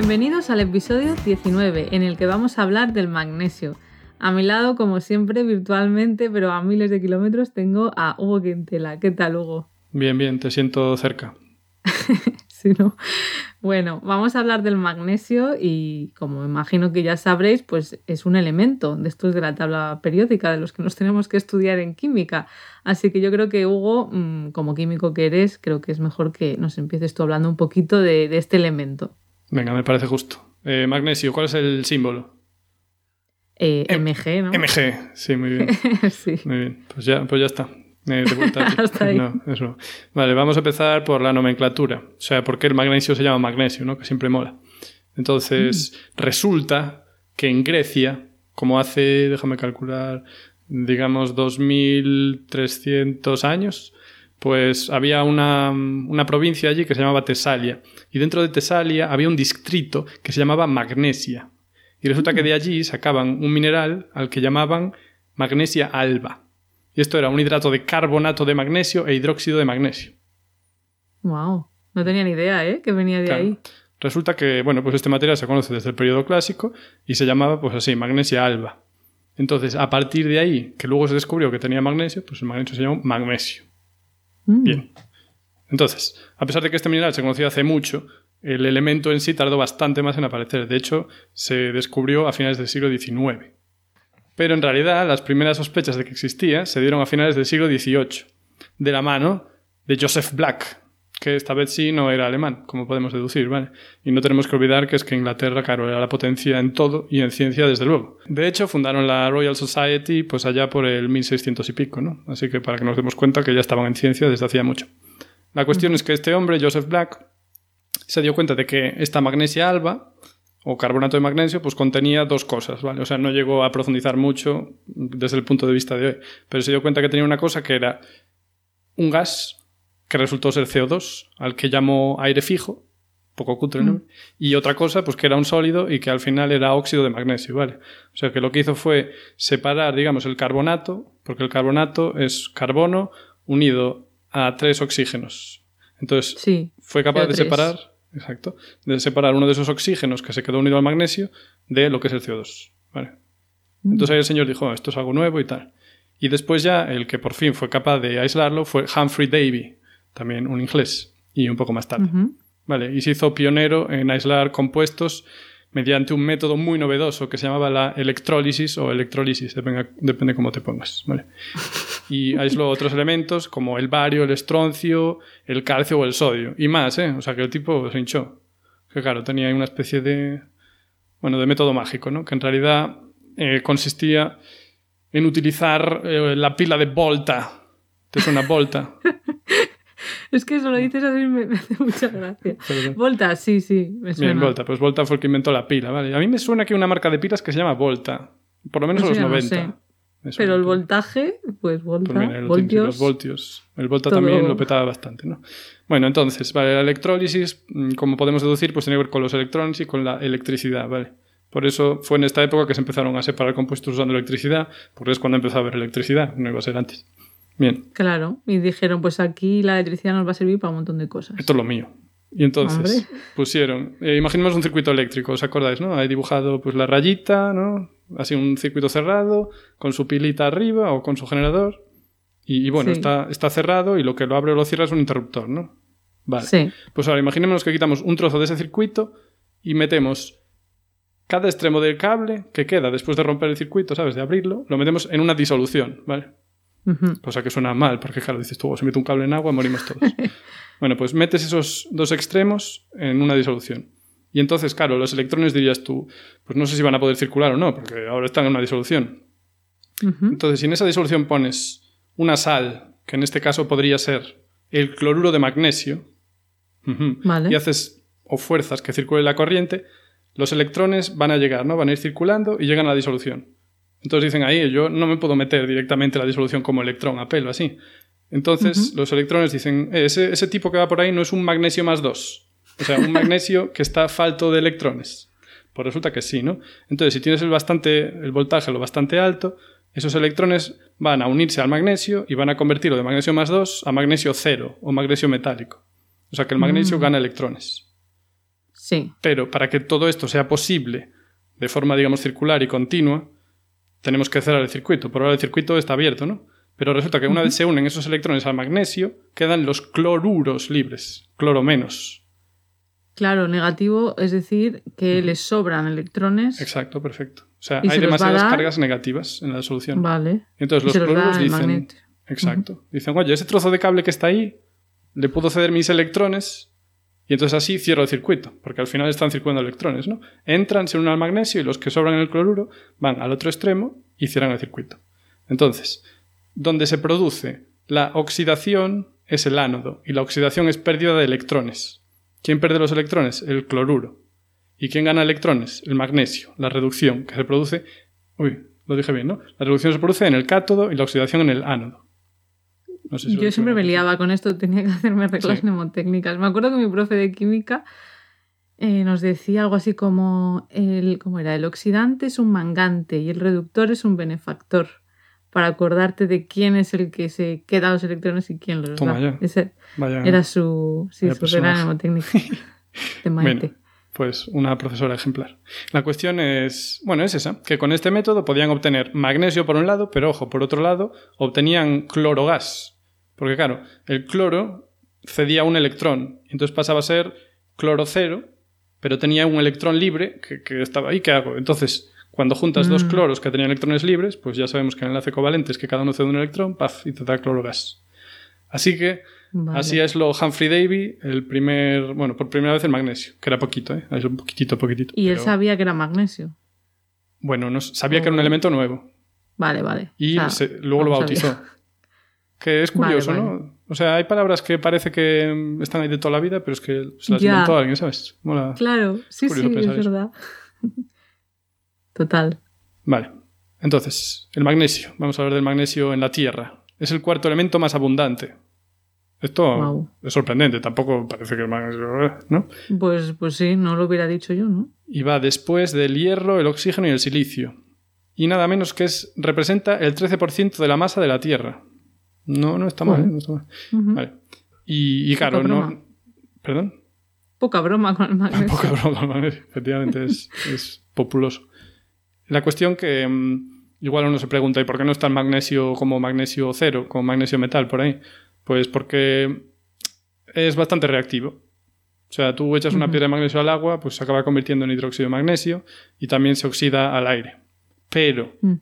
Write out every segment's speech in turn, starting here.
Bienvenidos al episodio 19, en el que vamos a hablar del magnesio. A mi lado, como siempre, virtualmente, pero a miles de kilómetros, tengo a Hugo Quintela. ¿Qué tal, Hugo? Bien, bien, te siento cerca. sí, ¿no? Bueno, vamos a hablar del magnesio y, como imagino que ya sabréis, pues es un elemento de estos de la tabla periódica, de los que nos tenemos que estudiar en química. Así que yo creo que, Hugo, mm, como químico que eres, creo que es mejor que nos empieces tú hablando un poquito de, de este elemento. Venga, me parece justo. Eh, magnesio, ¿cuál es el símbolo? Eh, MG, ¿no? MG, sí, muy bien. sí. Muy bien, pues ya, pues ya está. Eh, Hasta ahí. No, eso. Vale, vamos a empezar por la nomenclatura. O sea, ¿por qué el magnesio se llama magnesio? ¿no? Que siempre mola. Entonces, mm. resulta que en Grecia, como hace, déjame calcular, digamos 2300 años, pues había una, una, provincia allí que se llamaba Tesalia. Y dentro de Tesalia había un distrito que se llamaba Magnesia. Y resulta que de allí sacaban un mineral al que llamaban magnesia alba. Y esto era un hidrato de carbonato de magnesio e hidróxido de magnesio. Wow, no tenía ni idea, ¿eh? Que venía de ahí. Resulta que, bueno, pues este material se conoce desde el periodo clásico y se llamaba, pues así, magnesia alba. Entonces, a partir de ahí, que luego se descubrió que tenía magnesio, pues el magnesio se llamó magnesio. Mm. Bien. Entonces, a pesar de que este mineral se conocía hace mucho, el elemento en sí tardó bastante más en aparecer. De hecho, se descubrió a finales del siglo XIX. Pero en realidad, las primeras sospechas de que existía se dieron a finales del siglo XVIII, de la mano de Joseph Black, que esta vez sí no era alemán, como podemos deducir, ¿vale? Y no tenemos que olvidar que es que Inglaterra, claro, era la potencia en todo y en ciencia, desde luego. De hecho, fundaron la Royal Society pues allá por el 1600 y pico, ¿no? Así que para que nos demos cuenta que ya estaban en ciencia desde hacía mucho. La cuestión es que este hombre, Joseph Black, se dio cuenta de que esta magnesia alba, o carbonato de magnesio, pues contenía dos cosas, ¿vale? O sea, no llegó a profundizar mucho desde el punto de vista de hoy, pero se dio cuenta que tenía una cosa que era un gas que resultó ser CO2, al que llamó aire fijo, poco cutre, ¿no? Mm. Y otra cosa, pues que era un sólido y que al final era óxido de magnesio, ¿vale? O sea que lo que hizo fue separar, digamos, el carbonato, porque el carbonato es carbono unido a tres oxígenos. Entonces, sí, fue capaz de separar, exacto, de separar uno de esos oxígenos que se quedó unido al magnesio de lo que es el CO2, ¿vale? Mm. Entonces ahí el señor dijo, oh, esto es algo nuevo y tal. Y después ya el que por fin fue capaz de aislarlo fue Humphrey Davy, también un inglés, y un poco más tarde. Vale, y se hizo pionero en aislar compuestos mediante un método muy novedoso que se llamaba la electrólisis o electrólisis, depende, depende cómo te pongas. ¿vale? Y aisló otros elementos como el bario, el estroncio, el calcio o el sodio. Y más, ¿eh? O sea que el tipo se hinchó. Que claro, tenía una especie de. Bueno, de método mágico, ¿no? Que en realidad eh, consistía en utilizar eh, la pila de Volta. ¿Te suena Volta? Es que eso lo dices así me, me hace mucha gracia. Volta, sí, sí, me suena. Bien, Volta. Pues Volta fue el que inventó la pila, ¿vale? A mí me suena que hay una marca de pilas que se llama Volta. Por lo menos en los 90. Pero el voltaje, pues Volta, pues voltios, los voltios. El Volta también lo petaba bastante, ¿no? Bueno, entonces, vale, la electrólisis, mm, como podemos deducir, pues tiene que ver con los electrones y con la electricidad, ¿vale? Por eso fue en esta época que se empezaron a separar compuestos usando electricidad, porque es cuando empezó a haber electricidad, no iba a ser antes. Bien. Claro, y dijeron, pues aquí la electricidad nos va a servir para un montón de cosas. Esto es lo mío. Y entonces pusieron, eh, imaginemos un circuito eléctrico, ¿os acordáis, no? Hay dibujado pues la rayita, ¿no? Así un circuito cerrado, con su pilita arriba o con su generador. Y, bueno, está, está cerrado y lo que lo abre o lo cierra es un interruptor, ¿no? Vale. Sí. Pues ahora imaginemos que quitamos un trozo de ese circuito y metemos cada extremo del cable que queda después de romper el circuito, ¿sabes? De abrirlo, lo metemos en una disolución, ¿vale? Cosa que suena mal, porque claro, dices tú, oh, se mete un cable en agua, morimos todos. bueno, pues metes esos dos extremos en una disolución. Y entonces, claro, los electrones dirías tú, pues no sé si van a poder circular o no, porque ahora están en una disolución. Entonces, si en esa disolución pones una sal, que en este caso podría ser el cloruro de magnesio, y haces o fuerzas que circule la corriente, los electrones van a llegar, ¿no? Van a ir circulando y llegan a la disolución. Entonces dicen ahí, yo no me puedo meter directamente la disolución como electrón a pelo, así. Entonces los electrones dicen, eh, ese, ese, tipo que va por ahí no es un magnesio más 2. O sea, un magnesio que está falto de electrones. Pues resulta que sí, ¿no? Entonces, si tienes el, bastante, el voltaje lo bastante alto, esos electrones van a unirse al magnesio y van a convertirlo de magnesio más 2 a magnesio 0 o magnesio metálico. O sea que el magnesio mm. gana electrones. Sí. Pero para que todo esto sea posible de forma, digamos, circular y continua, tenemos que cerrar el circuito. Por ahora el circuito está abierto, ¿no? Pero resulta que una vez se unen esos electrones al magnesio, quedan los cloruros libres, cloro menos. Claro, negativo es decir que les sobran electrones. Exacto, perfecto. O sea, hay demasiadas cargas negativas en la solución. Vale. entonces los cloruros dicen. Exacto. Dicen, oye, ese trozo de cable que está ahí, le puedo ceder mis electrones y entonces así cierro el circuito, porque al final están circulando electrones, ¿no? Entran, se unen al magnesio y los que sobran en el cloruro van al otro extremo y cierran el circuito. Entonces, donde se produce la oxidación es el ánodo y la oxidación es pérdida de electrones. ¿Quién pierde los electrones? El cloruro. ¿Y quién gana electrones? El magnesio, la reducción, que se produce... Uy, lo dije bien, ¿no? La reducción se produce en el cátodo y la oxidación en el ánodo. Yo siempre me liaba con esto, tenía que hacerme reglas mnemotécnicas. Me acuerdo que mi profe de química eh, nos decía algo así como, el, ¿cómo era? El oxidante es un mangante y el reductor es un benefactor. Para acordarte de quién es el que se queda los electrones y quién los Toma da. Ese era su, sí, su regla mnemotécnica de Maite pues una profesora ejemplar. La cuestión es, bueno, es esa, que con este método podían obtener magnesio por un lado, pero ojo, por otro lado, obtenían clorogas. Porque claro, el cloro cedía un electrón, entonces pasaba a ser cloro cero, pero tenía un electrón libre que, estaba ahí, ¿qué hago? Entonces, cuando juntas dos mm. cloros que tenían electrones libres, pues ya sabemos que el enlace covalente es que cada uno cede un electrón, paf, y te da clorogas. Así que Así es lo Humphrey Davy, el primer, bueno, por primera vez el magnesio, que era poquito, ¿eh? Es un poquitito, poquitito. ¿Y él sabía que era magnesio? Bueno, no, sabía que era un elemento nuevo. Vale, vale. Y luego lo bautizó. Que es curioso, ¿no? O sea, hay palabras que parece que están ahí de toda la vida, pero es que se las inventó alguien, ¿sabes? claro, sí, sí, es verdad. Total. Vale. Entonces, el magnesio. Vamos a hablar del magnesio en la Tierra. Es el cuarto elemento más abundante. Esto es sorprendente, tampoco parece que ¿no? Pues, pues sí, no lo hubiera dicho yo, ¿no? Y va después del hierro, el oxígeno y el silicio. Y nada menos que es, representa el 13% de la masa de la Tierra. No, no está mal, ¿eh? no está mal. vale. Y, claro, no. ¿Perdón? Poca broma con el magnesio. Poca broma con el magnesio, efectivamente, es, es populoso. La cuestión que mm, igual uno se pregunta, ¿y por qué no está el magnesio como magnesio cero, como magnesio metal por ahí? Pues porque es bastante reactivo. O sea, tú echas una piedra de magnesio al agua, pues se acaba convirtiendo en hidróxido de magnesio y también se oxida al aire. Pero, mm.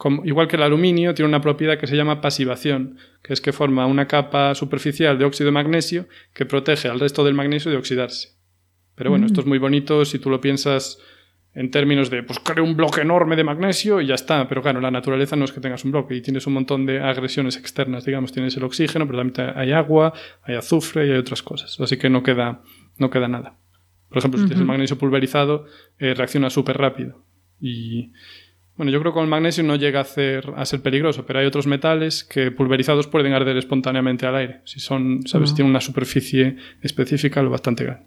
Como, igual que el aluminio, tiene una propiedad que se llama pasivación, que es que forma una capa superficial de óxido de magnesio que protege al resto del magnesio de oxidarse. Pero bueno, esto es muy bonito si tú lo piensas en términos de, pues creo un bloque enorme de magnesio y ya está. Pero claro, la naturaleza no es que tengas un bloque y tienes un montón de agresiones externas, digamos. Tienes el oxígeno, pero también hay agua, hay azufre y hay otras cosas. Así que no queda, no queda nada. Por ejemplo, si tienes el magnesio pulverizado, eh, reacciona súper rápido. Y bueno, yo creo que con el magnesio no llega a, hacer, a ser peligroso, pero hay otros metales que pulverizados pueden arder espontáneamente al aire. Si son, sabes, tienen una superficie específica lo bastante grande.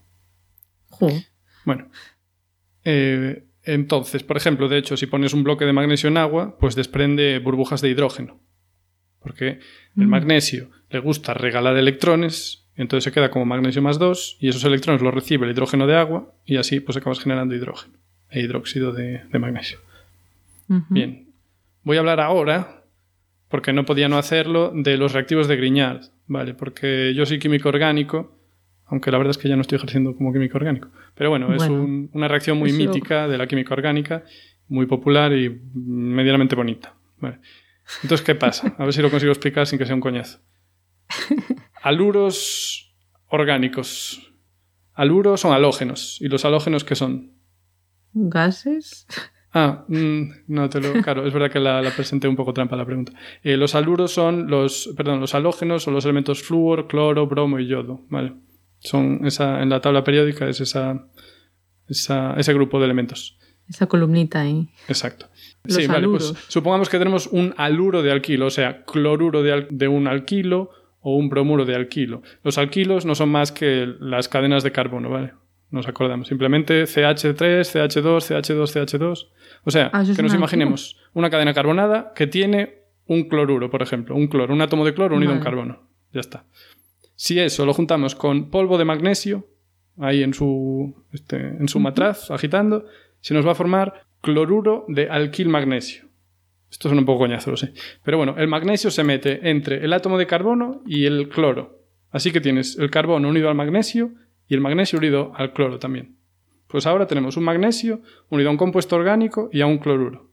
Bueno, eh, entonces, por ejemplo, de hecho, si pones un bloque de magnesio en agua, pues desprende burbujas de hidrógeno. Porque el mm. magnesio le gusta regalar electrones, entonces se queda como magnesio más 2, y esos electrones los recibe el hidrógeno de agua, y así pues acabas generando hidrógeno e hidróxido de, magnesio. Bien. Voy a hablar ahora, porque no podía no hacerlo, de los reactivos de Grignard, ¿vale? Porque yo soy químico orgánico aunque la verdad es que ya no estoy ejerciendo como químico orgánico. Pero bueno, es una reacción muy mítica de la química orgánica, muy popular y medianamente bonita. Entonces, ¿qué pasa? A ver si lo consigo explicar sin que sea un coñazo. Aluros orgánicos. Aluros son halógenos. ¿Y los halógenos qué son? ¿Gases? Ah, mm, no te lo. Claro, es verdad que la, presenté un poco trampa la pregunta. Eh, los aluros son los. Perdón, los halógenos son los elementos flúor, cloro, bromo y yodo. Vale. Son esa, en la tabla periódica es esa, ese grupo de elementos. Esa columnita ahí. Exacto. sí, vale, pues supongamos que tenemos un aluro de alquilo, o sea, cloruro de, de un alquilo o un bromuro de alquilo. Los alquilos no son más que las cadenas de carbono, ¿vale? Nos acordamos. Simplemente CH3, CH2, CH2, CH2. O sea, ah, que nos imaginemos una cadena carbonada que tiene un cloruro, por ejemplo, un cloro, un átomo de cloro unido a un carbono. Ya está. Si eso lo juntamos con polvo de magnesio, ahí en su, este, en su matraz, agitando, se nos va a formar cloruro de alquil magnesio. Esto es un poco coñazo, lo sé. Pero bueno, el magnesio se mete entre el átomo de carbono y el cloro. Así que tienes el carbono unido al magnesio y el magnesio unido al cloro también. Pues ahora tenemos un magnesio unido a un compuesto orgánico y a un cloruro.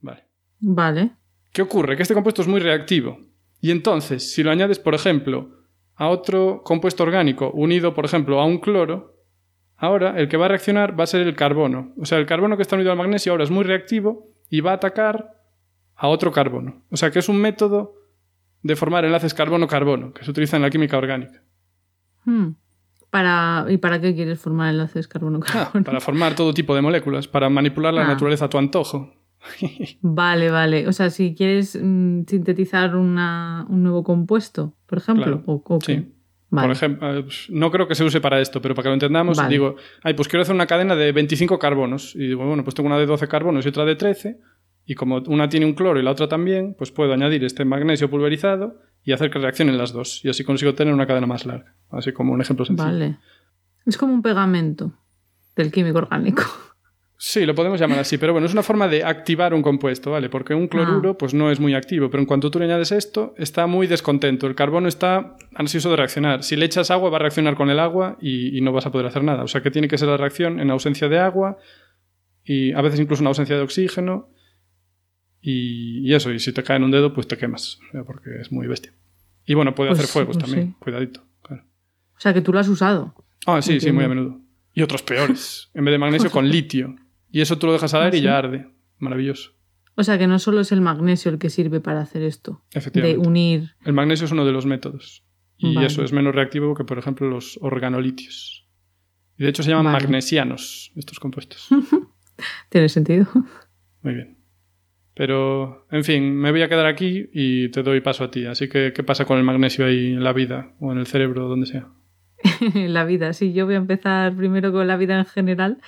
Vale. Vale. ¿Qué ocurre? Que este compuesto es muy reactivo. Y entonces, si lo añades, por ejemplo, a otro compuesto orgánico unido, por ejemplo, a un cloro, ahora el que va a reaccionar va a ser el carbono. O sea, el carbono que está unido al magnesio ahora es muy reactivo y va a atacar a otro carbono. O sea que es un método de formar enlaces carbono-carbono que se utiliza en la química orgánica. Hmm. Para, ¿Y para qué quieres formar enlaces carbono-carbono? Ah, para formar todo tipo de moléculas, para manipular la ah. naturaleza a tu antojo. vale, vale. O sea, si quieres mm, sintetizar un nuevo compuesto, por ejemplo. o, sí. Por ejemplo, eh, pues, no creo que se use para esto, pero para que lo entendamos, digo, ay, pues quiero hacer una cadena de 25 carbonos. Y digo, bueno, pues tengo una de 12 carbonos y otra de 13. Y como una tiene un cloro y la otra también, pues puedo añadir este magnesio pulverizado y hacer que reaccionen las dos. Y así consigo tener una cadena más larga. Así como un ejemplo sencillo. Vale. Es como un pegamento del químico orgánico. Sí, lo podemos llamar así, pero bueno, es una forma de activar un compuesto, ¿vale? Porque un cloruro ah. pues no es muy activo, pero en cuanto tú le añades esto, está muy descontento. El carbono está ansioso de reaccionar. Si le echas agua, va a reaccionar con el agua y, no vas a poder hacer nada. O sea que tiene que ser la reacción en ausencia de agua y a veces incluso en ausencia de oxígeno. Y, eso, y si te cae en un dedo, pues te quemas, porque es muy bestia. Y bueno, puede hacer pues fuegos pues también, cuidadito. O sea que tú lo has usado. Ah, sí, sí, muy a menudo. Y otros peores. En vez de magnesio, con litio. Y eso tú lo dejas al aire y ya arde. Maravilloso. O sea que no solo es el magnesio el que sirve para hacer esto. Efectivamente. De unir. El magnesio es uno de los métodos. Y eso es menos reactivo que, por ejemplo, los organolitios. Y de hecho se llaman magnesianos estos compuestos. Tiene sentido. Muy bien. Pero, en fin, me voy a quedar aquí y te doy paso a ti. Así que, ¿qué pasa con el magnesio ahí en la vida o en el cerebro, donde sea? la vida, sí. Yo voy a empezar primero con la vida en general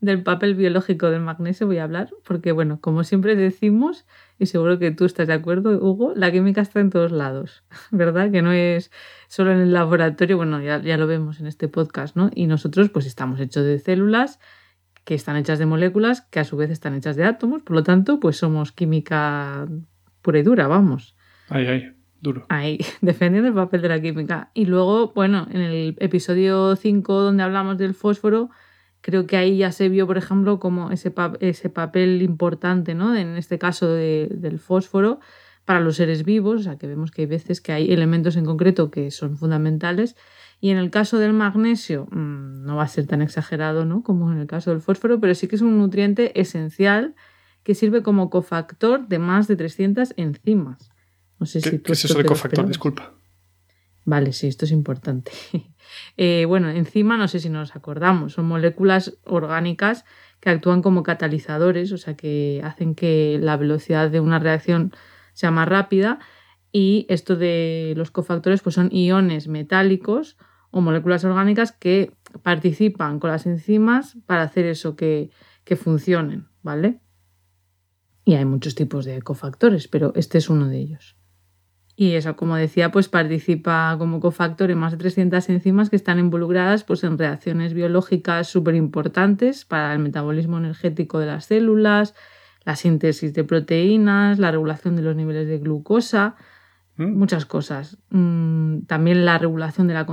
del papel biológico del magnesio voy a hablar, porque bueno, como siempre decimos, y seguro que tú estás de acuerdo, Hugo, la química está en todos lados, ¿verdad? Que no es solo en el laboratorio, bueno, ya, ya lo vemos en este podcast, ¿no? Y nosotros pues estamos hechos de células que están hechas de moléculas que a su vez están hechas de átomos, por lo tanto, pues somos química pura y dura, vamos. Ahí, ahí, duro. Ahí, defendiendo el papel de la química. Y luego, bueno, en el episodio 5 donde hablamos del fósforo, creo que ahí ya se vio, por ejemplo, como ese, ese papel importante, ¿no? En este caso del fósforo para los seres vivos, o sea, que vemos que hay veces que hay elementos en concreto que son fundamentales. Y en el caso del magnesio, mm, no va a ser tan exagerado, ¿no? Como en el caso del fósforo, pero sí que es un nutriente esencial que sirve como cofactor de más de 300 enzimas. No sé si ¿Qué es eso de cofactor? Disculpa. Vale, sí, esto es importante. Eh, bueno, enzima, no sé si nos acordamos, son moléculas orgánicas que actúan como catalizadores, o sea, que hacen que la velocidad de una reacción sea más rápida. Y esto de los cofactores, pues son iones metálicos o moléculas orgánicas que participan con las enzimas para hacer eso, que, que funcionen, ¿vale? Y hay muchos tipos de cofactores, pero este es uno de ellos. Y eso, como decía, pues participa como cofactor en más de 300 enzimas que están involucradas pues, en reacciones biológicas súper importantes para el metabolismo energético de las células, la síntesis de proteínas, la regulación de los niveles de glucosa. Muchas cosas. Mm, también la regulación de la,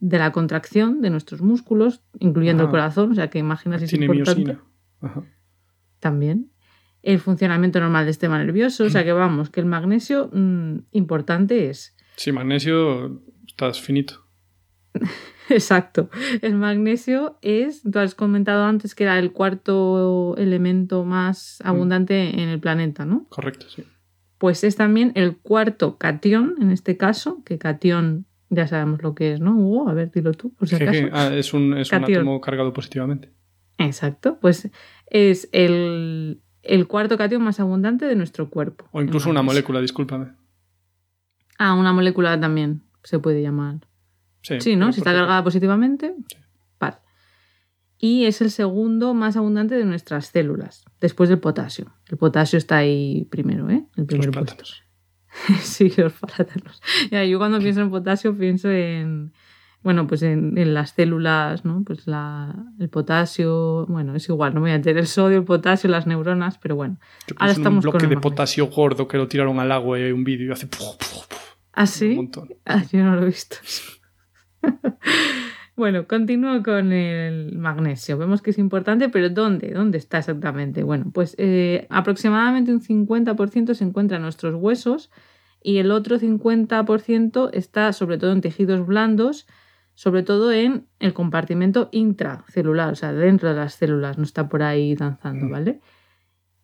de la, contracción de nuestros músculos, incluyendo el corazón, o sea que imaginas si es importante. También el funcionamiento normal del sistema nervioso. O sea que vamos, que el magnesio mm, importante es. Sí, magnesio estás finito. Exacto. El magnesio es, tú has comentado antes que era el cuarto elemento más mm. abundante en el planeta, ¿no? Correcto, sí. Pues es también el cuarto cation, en este caso, que cation ya sabemos lo que es, ¿no, Hugo? A ver, dilo tú, por si acaso. Ah, es un, es un átomo cargado positivamente. Exacto, pues es el, el cuarto cation más abundante de nuestro cuerpo. O incluso una molécula, discúlpame. Ah, una molécula también se puede llamar. Sí, Sí, ¿no? pero Si está cargada positivamente. Vale. Y es el segundo más abundante de nuestras células, después del potasio. El potasio está ahí primero, ¿eh? El primer plátanos. sí, los plátanos. Ya, yo cuando pienso en potasio pienso en, bueno, pues en, en las células, ¿no? Pues la, el potasio, bueno, es igual, no me voy a meter el sodio, el potasio, las neuronas, pero bueno. Yo Ahora en estamos un bloque de potasio gordo que lo tiraron al agua y hay un vídeo y hace... ¿Ah, un sí? montón. Ah, yo no lo he visto. bueno, continúo con el magnesio. Vemos que es importante, pero ¿dónde? ¿Dónde está exactamente? Bueno, pues eh, aproximadamente un 50% se encuentra en nuestros huesos y el otro 50% está sobre todo en tejidos blandos, sobre todo en el compartimento intracelular, o sea, dentro de las células, no está por ahí danzando. ¿vale?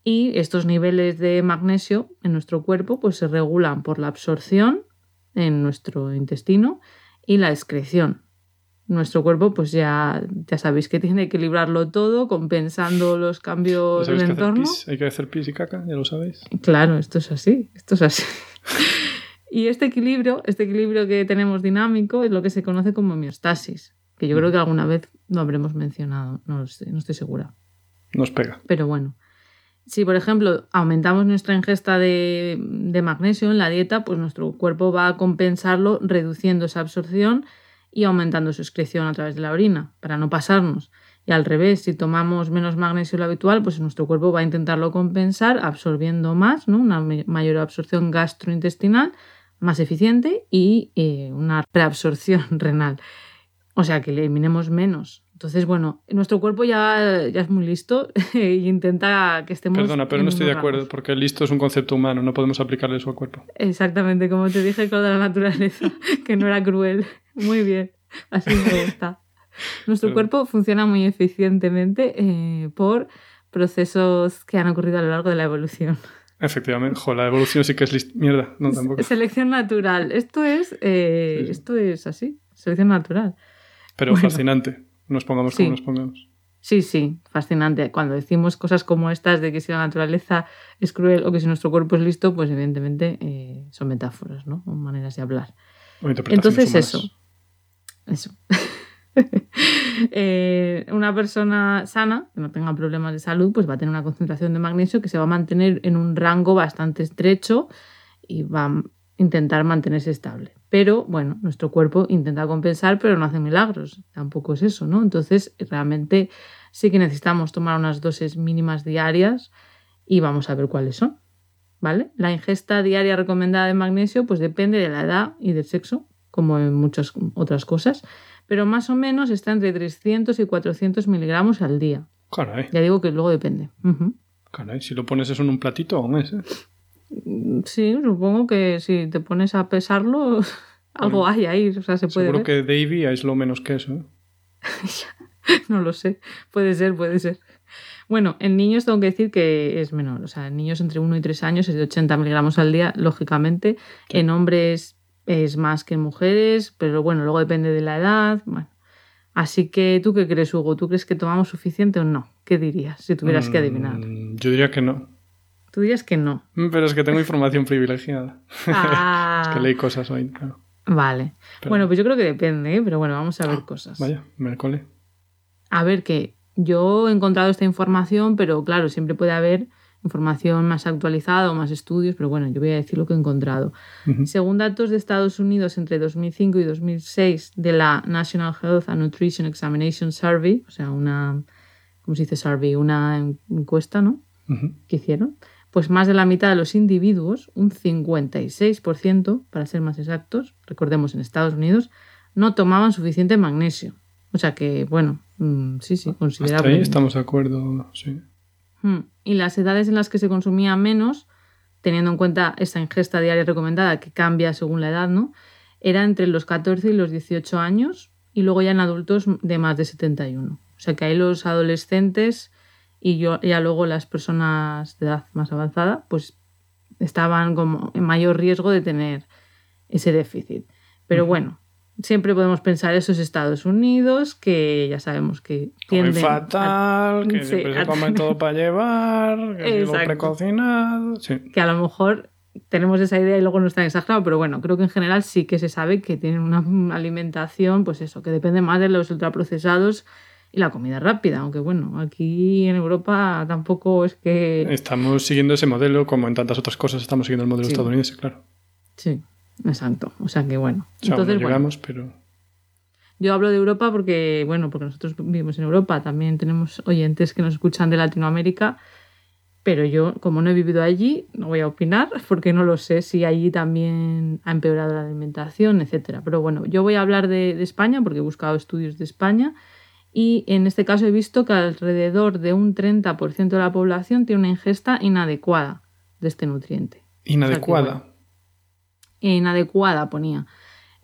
Y estos niveles de magnesio en nuestro cuerpo pues se regulan por la absorción en nuestro intestino y la excreción. Nuestro cuerpo, pues ya, ya sabéis que tiene que equilibrarlo todo, compensando los ¿Ya cambios del que hacer entorno. pis? Hay que hacer pis y caca, ya lo sabéis. Claro, esto es así, esto es así. y este equilibrio, este equilibrio que tenemos dinámico es lo que se conoce como homeostasis, que yo creo que alguna vez lo habremos mencionado, no lo sé, no estoy segura. Nos pega. Pero bueno, si por ejemplo aumentamos nuestra ingesta de, de magnesio en la dieta, pues nuestro cuerpo va a compensarlo reduciendo esa absorción y aumentando su excreción a través de la orina, para no pasarnos. Y al revés, si tomamos menos magnesio de lo habitual, pues nuestro cuerpo va a intentarlo compensar absorbiendo más, ¿no? una mayor absorción gastrointestinal, más eficiente y eh, una reabsorción renal. O sea, que eliminemos menos. Entonces, bueno, nuestro cuerpo ya, ya es muy listo e intenta que estemos. Perdona, pero no estoy de acuerdo, porque listo es un concepto humano, no podemos aplicarle eso al cuerpo. Exactamente, como te dije con la naturaleza, que no era cruel. Muy bien, así me gusta. Nuestro cuerpo funciona muy eficientemente eh, por procesos que han ocurrido a lo largo de la evolución. Efectivamente, jo, la evolución sí que es list... Mierda, no tampoco. Selección natural. Esto es, eh, Sí, sí. esto es así, selección natural. Pero bueno. fascinante. Nos pongamos Sí. como nos pongamos. Sí, sí, fascinante. Cuando decimos cosas como estas de que si la naturaleza es cruel o que si nuestro cuerpo es listo, pues evidentemente eh, son metáforas, ¿no? O maneras de hablar. Entonces humanas. eso. Eso. Eh, una persona sana, que no tenga problemas de salud, pues va a tener una concentración de magnesio que se va a mantener en un rango bastante estrecho y va a intentar mantenerse estable. Pero bueno, nuestro cuerpo intenta compensar, pero no hace milagros. Tampoco es eso, ¿no? Entonces, realmente sí que necesitamos tomar unas dosis mínimas diarias y vamos a ver cuáles son. ¿Vale? La ingesta diaria recomendada de magnesio pues depende de la edad y del sexo, como en muchas otras cosas, pero más o menos está entre 300 y 400 miligramos al día. Caray, Ya digo que luego depende. Caray, si lo pones eso en un platito, aún es, ¿eh? Sí, supongo que si te pones a pesarlo, algo hay ahí, o sea, se puede Seguro ver. que Davy es lo menos que eso, ¿eh? No lo sé, puede ser, puede ser. Bueno, en niños tengo que decir que es menor, o sea, en niños entre 1 y 3 años es de 80 miligramos al día, lógicamente. Sí. En hombres es más que en mujeres, pero bueno, luego depende de la edad. Bueno. Así que, ¿tú qué crees, Hugo? ¿Tú crees que tomamos suficiente o no? ¿Qué dirías si tuvieras que adivinar? Mm, Yo diría que no. Tú dirías que no. Mm, Pero es que tengo información privilegiada. Ah, Es que leí cosas hoy, claro. Vale. Pero- Bueno, pues yo creo que depende, ¿eh? pero bueno, vamos a ver cosas. Vaya, me. A ver, que yo he encontrado esta información, pero claro, siempre puede haber información más actualizada o más estudios, pero bueno, yo voy a decir lo que he encontrado. Según datos de Estados Unidos entre 2005 y 2006 de la National Health and Nutrition Examination Survey, o sea, una, ¿cómo se dice survey? Una encuesta, ¿no? Que hicieron, pues más de la mitad de los individuos, un 56%, para ser más exactos, recordemos en Estados Unidos, no tomaban suficiente magnesio. O sea que, bueno, mm, sí, sí, Hasta considerable. ahí estamos de acuerdo, sí. Mm. Y las edades en las que se consumía menos, teniendo en cuenta esa ingesta diaria recomendada que cambia según la edad, ¿no? Era entre los 14 y los 18 años y luego ya en adultos de más de 71. O sea que ahí los adolescentes y yo, ya luego las personas de edad más avanzada, pues estaban como en mayor riesgo de tener ese déficit. Pero bueno, siempre podemos pensar esos Estados Unidos, que ya sabemos que tienden fatal, que siempre se comen todo para llevar, que es precocinado. Que a lo mejor tenemos esa idea y luego no está exagerado, pero bueno, creo que en general sí que se sabe que tienen una alimentación, pues eso, que depende más de los ultraprocesados y la comida rápida, aunque bueno, aquí en Europa tampoco es que... Estamos siguiendo ese modelo, como en tantas otras cosas estamos siguiendo el modelo estadounidense, claro. Sí, exacto. O sea que bueno. Entonces, llegamos, pero... Yo hablo de Europa porque, bueno, porque nosotros vivimos en Europa, también tenemos oyentes que nos escuchan de Latinoamérica, pero yo, como no he vivido allí, no voy a opinar porque no lo sé si allí también ha empeorado la alimentación, etcétera. Pero bueno, yo voy a hablar de, de España porque he buscado estudios de España y en este caso he visto que alrededor de un 30% de la población tiene una ingesta inadecuada de este nutriente. Inadecuada. Inadecuada ponía.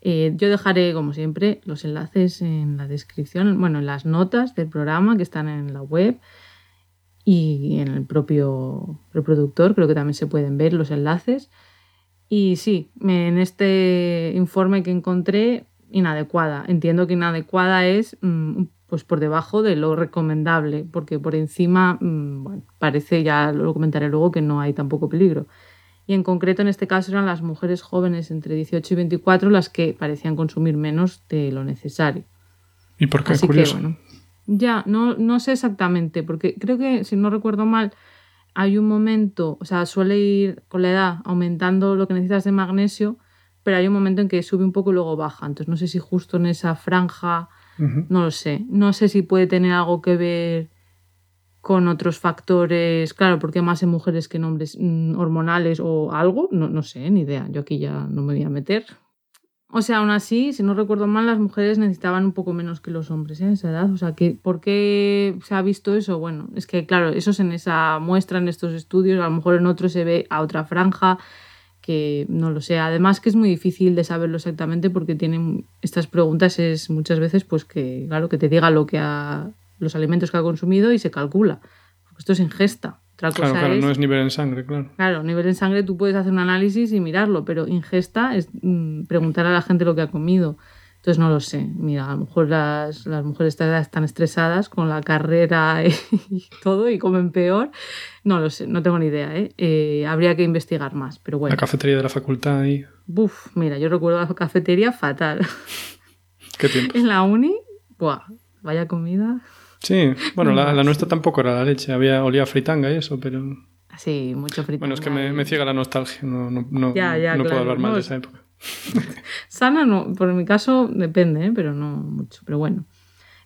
Eh, yo dejaré, como siempre, los enlaces en la descripción, bueno, en las notas del programa que están en la web y en el propio reproductor, creo que también se pueden ver los enlaces. Y sí, en este informe que encontré, inadecuada. Entiendo que inadecuada es mm, pues por debajo de lo recomendable, porque por encima, mm, bueno, parece, ya lo comentaré luego, que no hay tampoco peligro. Y en concreto en este caso eran las mujeres jóvenes entre 18 y 24 las que parecían consumir menos de lo necesario. ¿Y por qué? Curioso. ya, no, no sé exactamente, porque creo que, si no recuerdo mal, hay un momento, o sea, suele ir con la edad aumentando lo que necesitas de magnesio, pero hay un momento en que sube un poco y luego baja. Entonces no sé si justo en esa franja no lo sé. No sé si puede tener algo que ver con otros factores, claro, porque más en mujeres que en hombres mm, hormonales o algo, no, no sé, ni idea. Yo aquí ya no me voy a meter. O sea, aún así, si no recuerdo mal, las mujeres necesitaban un poco menos que los hombres ¿eh? esa edad. O sea, que, ¿por qué se ha visto eso? Bueno, es que, claro, eso es en esa muestra, en estos estudios, a lo mejor en otros se ve a otra franja, que no lo sé. Además que es muy difícil de saberlo exactamente porque tienen estas preguntas es muchas veces pues que claro que te diga lo que ha los alimentos que ha consumido y se calcula. Porque esto es ingesta. Otra cosa claro, claro, no es nivel en sangre, claro. Claro, nivel en sangre tú puedes hacer un análisis y mirarlo, pero ingesta es mm, preguntar a la gente lo que ha comido. Entonces no lo sé. Mira, a lo mejor las, las mujeres están estresadas con la carrera y todo y comen peor. No lo sé, no tengo ni idea. ¿eh? ¿eh? habría que investigar más, pero bueno. La cafetería de la facultad ahí. Buf, mira, yo recuerdo la cafetería fatal. ¿Qué tiempo? en la uni, buah, vaya comida. Sí, bueno, la, la, nuestra tampoco era la leche. Había olía fritanga y eso, pero... Sí, mucho fritanga. Bueno, es que me, me ciega la nostalgia. No, no, no, no puedo hablar mal de esa época. Sana no, por mi caso depende, ¿eh? pero no mucho. Pero bueno.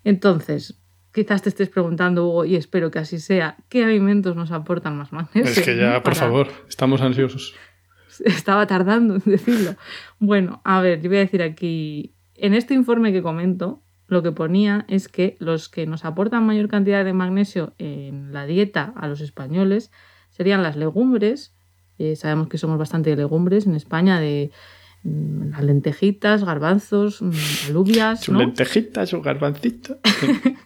Entonces, quizás te estés preguntando, Hugo, y espero que así sea, ¿qué alimentos nos aportan más magnesio? Es que ya, por favor, estamos ansiosos. Estaba tardando en decirlo. Bueno, a ver, yo voy a decir aquí, en este informe que comento, lo que ponía es que los que nos aportan mayor cantidad de magnesio en la dieta a los españoles serían las legumbres. Eh, sabemos que somos bastante de legumbres en España, de Mm, las lentejitas, garbanzos, mm, alubias. ¿no? lentejitas o garbancitos.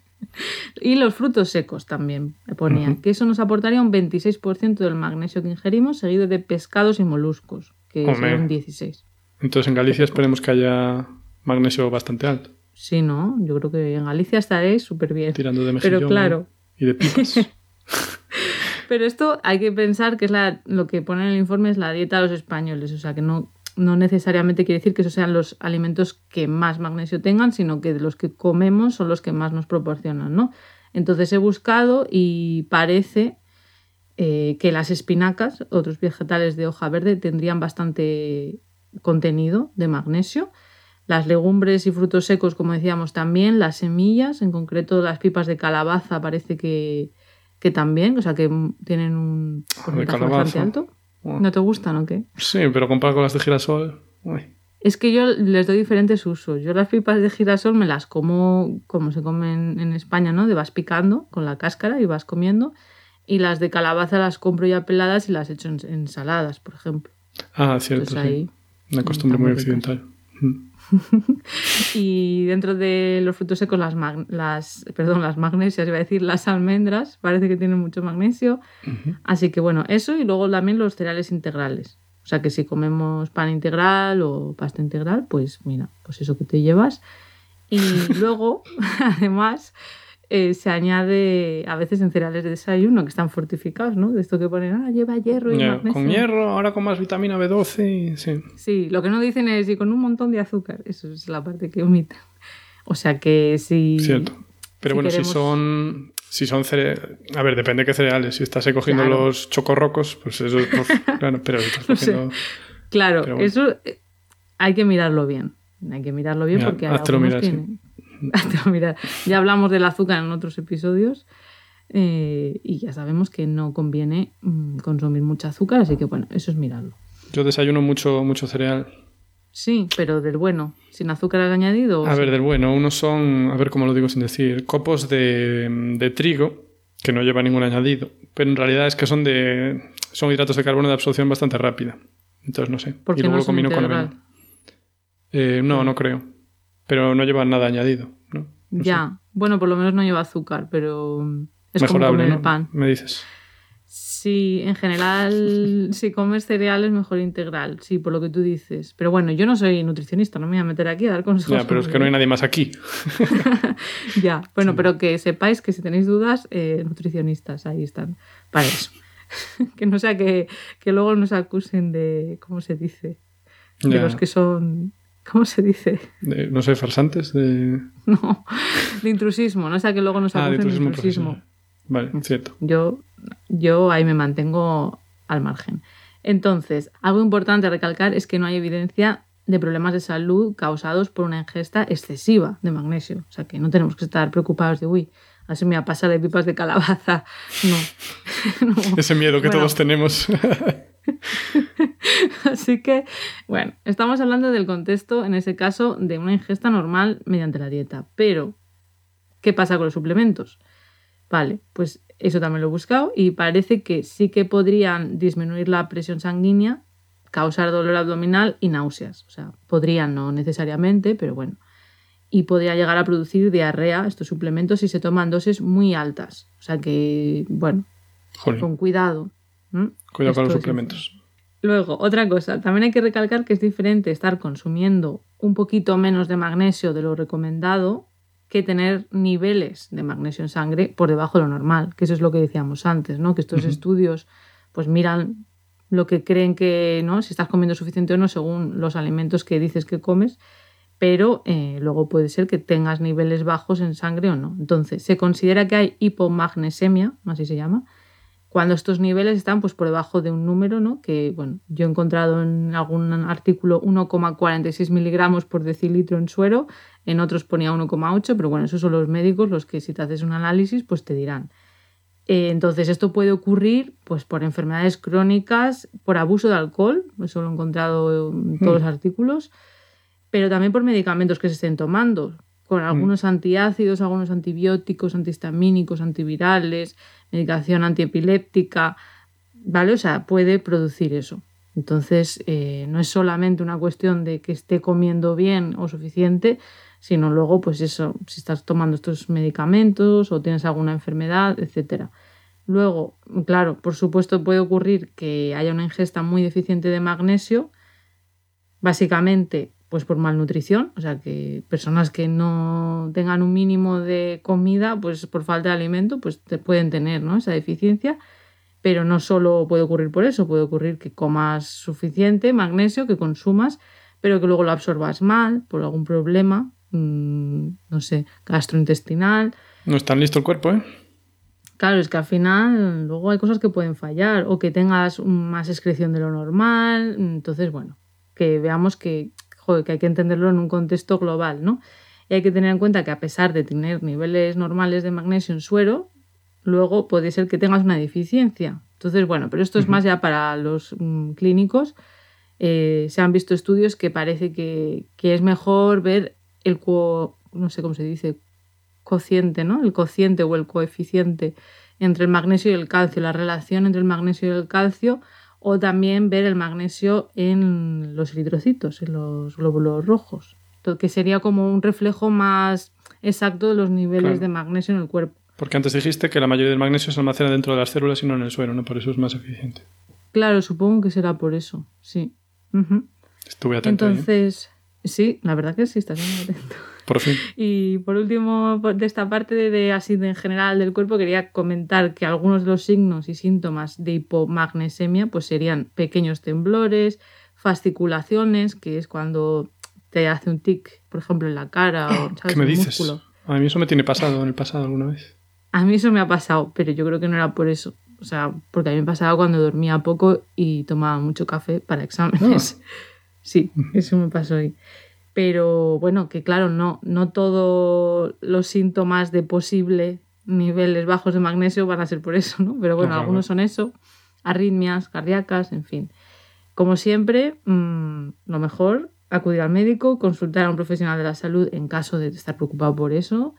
y los frutos secos también, me ponía, que eso nos aportaría un 26% del magnesio que ingerimos, seguido de pescados y moluscos, que son un 16%. Entonces en Galicia esperemos que haya magnesio bastante alto. Sí, ¿no? Yo creo que en Galicia estaréis súper bien. Tirando de mejillón Pero claro. y de pipas. Pero esto hay que pensar que es la, lo que pone en el informe es la dieta de los españoles, o sea que no no necesariamente quiere decir que esos sean los alimentos que más magnesio tengan, sino que los que comemos son los que más nos proporcionan, ¿no? Entonces he buscado y parece eh, que las espinacas, otros vegetales de hoja verde, tendrían bastante contenido de magnesio. Las legumbres y frutos secos, como decíamos, también. Las semillas, en concreto las pipas de calabaza, parece que, también, o sea que tienen un porcentaje bastante alto. ¿No te gustan o qué? Sí, pero comparado con las de girasol. Es que yo les doy diferentes usos. Yo las pipas de girasol me las como como se comen en España, ¿no? De vas picando con la cáscara y vas comiendo. Y las de calabaza las compro ya peladas y las echo en ensaladas, por ejemplo. Ah, cierto. sí. Una costumbre muy occidental. y dentro de los frutos secos, las, las, perdón, las magnesias, iba a decir las almendras, parece que tienen mucho magnesio. Así que bueno, eso y luego también los cereales integrales. O sea que si comemos pan integral o pasta integral, pues mira, pues eso que te llevas. Y luego, además, eh, se añade a veces en cereales de desayuno que están fortificados, ¿no? De esto que ponen, ah, lleva hierro y magnesio. Con hierro, ahora con más vitamina B12, sí. Sí, lo que no dicen es y con un montón de azúcar. Eso es la parte que omiten. O sea que si... Cierto. Pero bueno, si son si son cereales. A ver, depende de qué cereales. Si estás cogiendo los chocorrocos, pues eso es. claro, pero estás cogiendo. Claro, eso hay que mirarlo bien. Hay que mirarlo bien porque hazte mirar, tienen... mirar. Ya hablamos del azúcar en otros episodios eh, y ya sabemos que no conviene mm, consumir mucho azúcar, así que bueno, eso es mirarlo. Yo desayuno mucho, mucho cereal. Sí, pero del bueno, sin azúcar añadido. A ver, del bueno, unos son, a ver cómo lo digo sin decir, copos de, trigo que no lleva ningún añadido, pero en realidad es que son de son hidratos de carbono de absorción bastante rápida. Entonces no sé. y luego lo combino con avena. Eh, no, no creo. Pero no lleva nada añadido, ¿no? ya. Bueno, por lo menos no lleva azúcar, pero es Mejorable, como el pan. Me dices. Sí, en general, si comes cereales, mejor integral, sí, por lo que tú dices. Pero bueno, yo no soy nutricionista, no me voy a meter aquí a dar consejos. Ya, pero es que no hay nadie más aquí. ya, bueno, pero que sepáis que si tenéis dudas, eh, nutricionistas, ahí están, para eso. que no sea que, luego nos acusen de, ¿cómo se dice? De los que son ¿Cómo se dice? no sé, farsantes de... No, de intrusismo, no sea que luego nos ah, de intrusismo. Vale, cierto. Yo yo ahí me mantengo al margen. Entonces, algo importante a recalcar es que no hay evidencia de problemas de salud causados por una ingesta excesiva de magnesio. O sea que no tenemos que estar preocupados de, uy, así me va a pasar de pipas de calabaza. No. Ese miedo que todos tenemos. así que, bueno, estamos hablando del contexto, en ese caso, de una ingesta normal mediante la dieta. Pero, ¿qué pasa con los suplementos? Vale, pues eso también lo he buscado y parece que sí que podrían disminuir la presión sanguínea, causar dolor abdominal y náuseas. O sea, podrían, no necesariamente, pero bueno. Y podría llegar a producir diarrea estos suplementos si se toman dosis muy altas. O sea que, bueno, con cuidado. Cuidado con los suplementos. Luego, otra cosa, también hay que recalcar que es diferente estar consumiendo un poquito menos de magnesio de lo recomendado que tener niveles de magnesio en sangre por debajo de lo normal, que eso es lo que decíamos antes, ¿no? Que estos estudios pues miran lo que creen que, ¿no? Si estás comiendo suficiente o no según los alimentos que dices que comes, pero eh, luego puede ser que tengas niveles bajos en sangre o no. Entonces, se considera que hay hipomagnesemia, así se llama, cuando estos niveles están pues por debajo de un número, ¿no? Que, bueno, yo he encontrado en algún artículo 1,46 miligramos por decilitro en suero, en otros ponía 1,8, pero bueno, esos son los médicos los que si te haces un análisis, pues te dirán. Eh, entonces, esto puede ocurrir pues, por enfermedades crónicas, por abuso de alcohol, eso lo he encontrado en todos los mm. artículos, pero también por medicamentos que se estén tomando, con mm. algunos antiácidos, algunos antibióticos, antihistamínicos, antivirales, medicación antiepiléptica, ¿vale? O sea, puede producir eso. Entonces, eh, no es solamente una cuestión de que esté comiendo bien o suficiente, sino luego, pues eso, si estás tomando estos medicamentos o tienes alguna enfermedad, etc. Luego, claro, por supuesto puede ocurrir que haya una ingesta muy deficiente de magnesio, básicamente pues por malnutrición, o sea que personas que no tengan un mínimo de comida, pues por falta de alimento, pues te pueden tener ¿no? esa deficiencia, pero no solo puede ocurrir por eso, puede ocurrir que comas suficiente magnesio, que consumas, pero que luego lo absorbas mal por algún problema Mm, no sé, gastrointestinal. No es tan listo el cuerpo, ¿eh? Claro, es que al final luego hay cosas que pueden fallar o que tengas más excreción de lo normal. Entonces, bueno, que veamos que, que hay que entenderlo en un contexto global, ¿no? Y hay que tener en cuenta que a pesar de tener niveles normales de magnesio en suero, luego puede ser que tengas una deficiencia. Entonces, bueno, pero esto es más ya para los mm, clínicos. Eh, se han visto estudios que parece que, que es mejor ver el no sé cómo se dice, cociente, ¿no? El cociente o el coeficiente entre el magnesio y el calcio, la relación entre el magnesio y el calcio, o también ver el magnesio en los eritrocitos, en los glóbulos rojos, que sería como un reflejo más exacto de los niveles de magnesio en el cuerpo. Porque antes dijiste que la mayoría del magnesio se almacena dentro de las células y no en el suelo, ¿no? Por eso es más eficiente. Claro, supongo que será por eso, sí. Estuve atento. ¿eh? Entonces, sí, la verdad que sí, estás muy atento. Por fin. Y por último, de esta parte de, así de en general del cuerpo, quería comentar que algunos de los signos y síntomas de hipomagnesemia pues serían pequeños temblores, fasciculaciones, que es cuando te hace un tic, por ejemplo, en la cara o ¿Qué me dices? A mí eso me tiene pasado en el pasado alguna vez. A mí eso me ha pasado, pero yo creo que no era por eso. O sea, porque a mí me pasaba cuando dormía poco y tomaba mucho café para exámenes. Ah. Sí, eso me pasó ahí. Pero bueno, que claro, no, no todos los síntomas de posible niveles bajos de magnesio van a ser por eso, ¿no? Pero bueno, algunos son eso, arritmias cardíacas, en fin. Como siempre, mm, lo mejor, acudir al médico, consultar a un profesional de la salud en caso de estar preocupado por eso,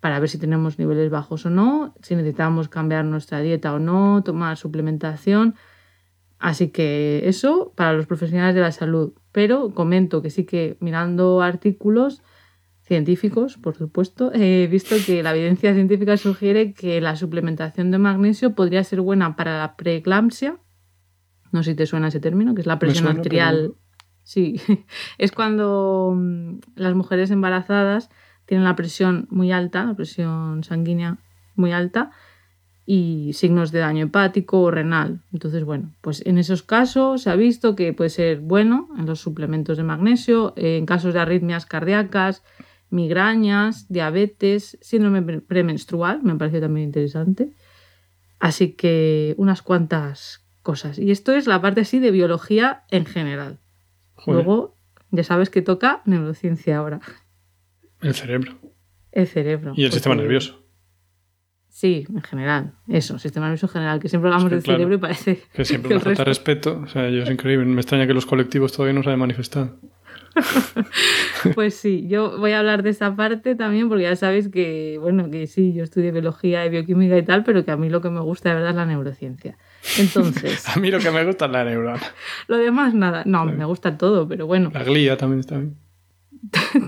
para ver si tenemos niveles bajos o no, si necesitamos cambiar nuestra dieta o no, tomar suplementación. Así que eso para los profesionales de la salud. Pero comento que sí que mirando artículos científicos, por supuesto, he visto que la evidencia científica sugiere que la suplementación de magnesio podría ser buena para la preeclampsia. No sé si te suena ese término, que es la presión arterial. Sí, es cuando mm, las mujeres embarazadas tienen la presión muy alta, la presión sanguínea muy alta y signos de daño hepático o renal. Entonces, bueno, pues en esos casos se ha visto que puede ser bueno en los suplementos de magnesio, en casos de arritmias cardíacas, migrañas, diabetes, síndrome premenstrual, me parece también interesante. Así que unas cuantas cosas. Y esto es la parte así de biología en general. Luego, ya sabes que toca neurociencia ahora. El cerebro. El cerebro. Y el sistema nervioso. Sí, en general. Eso, sistema nervioso general, que siempre hablamos del cerebro y parece. Que siempre me falta respeto. O sea, yo es increíble. Me extraña que los colectivos todavía no se hayan manifestado. pues sí, yo voy a hablar de esa parte también porque ya sabéis que, bueno, que sí, yo estudié biología y bioquímica y tal, pero que a mí lo que me gusta de verdad es la neurociencia. Entonces. a mí lo que me gusta es la neurona. lo demás, nada. No, me gusta todo, pero bueno. La glía también está bien.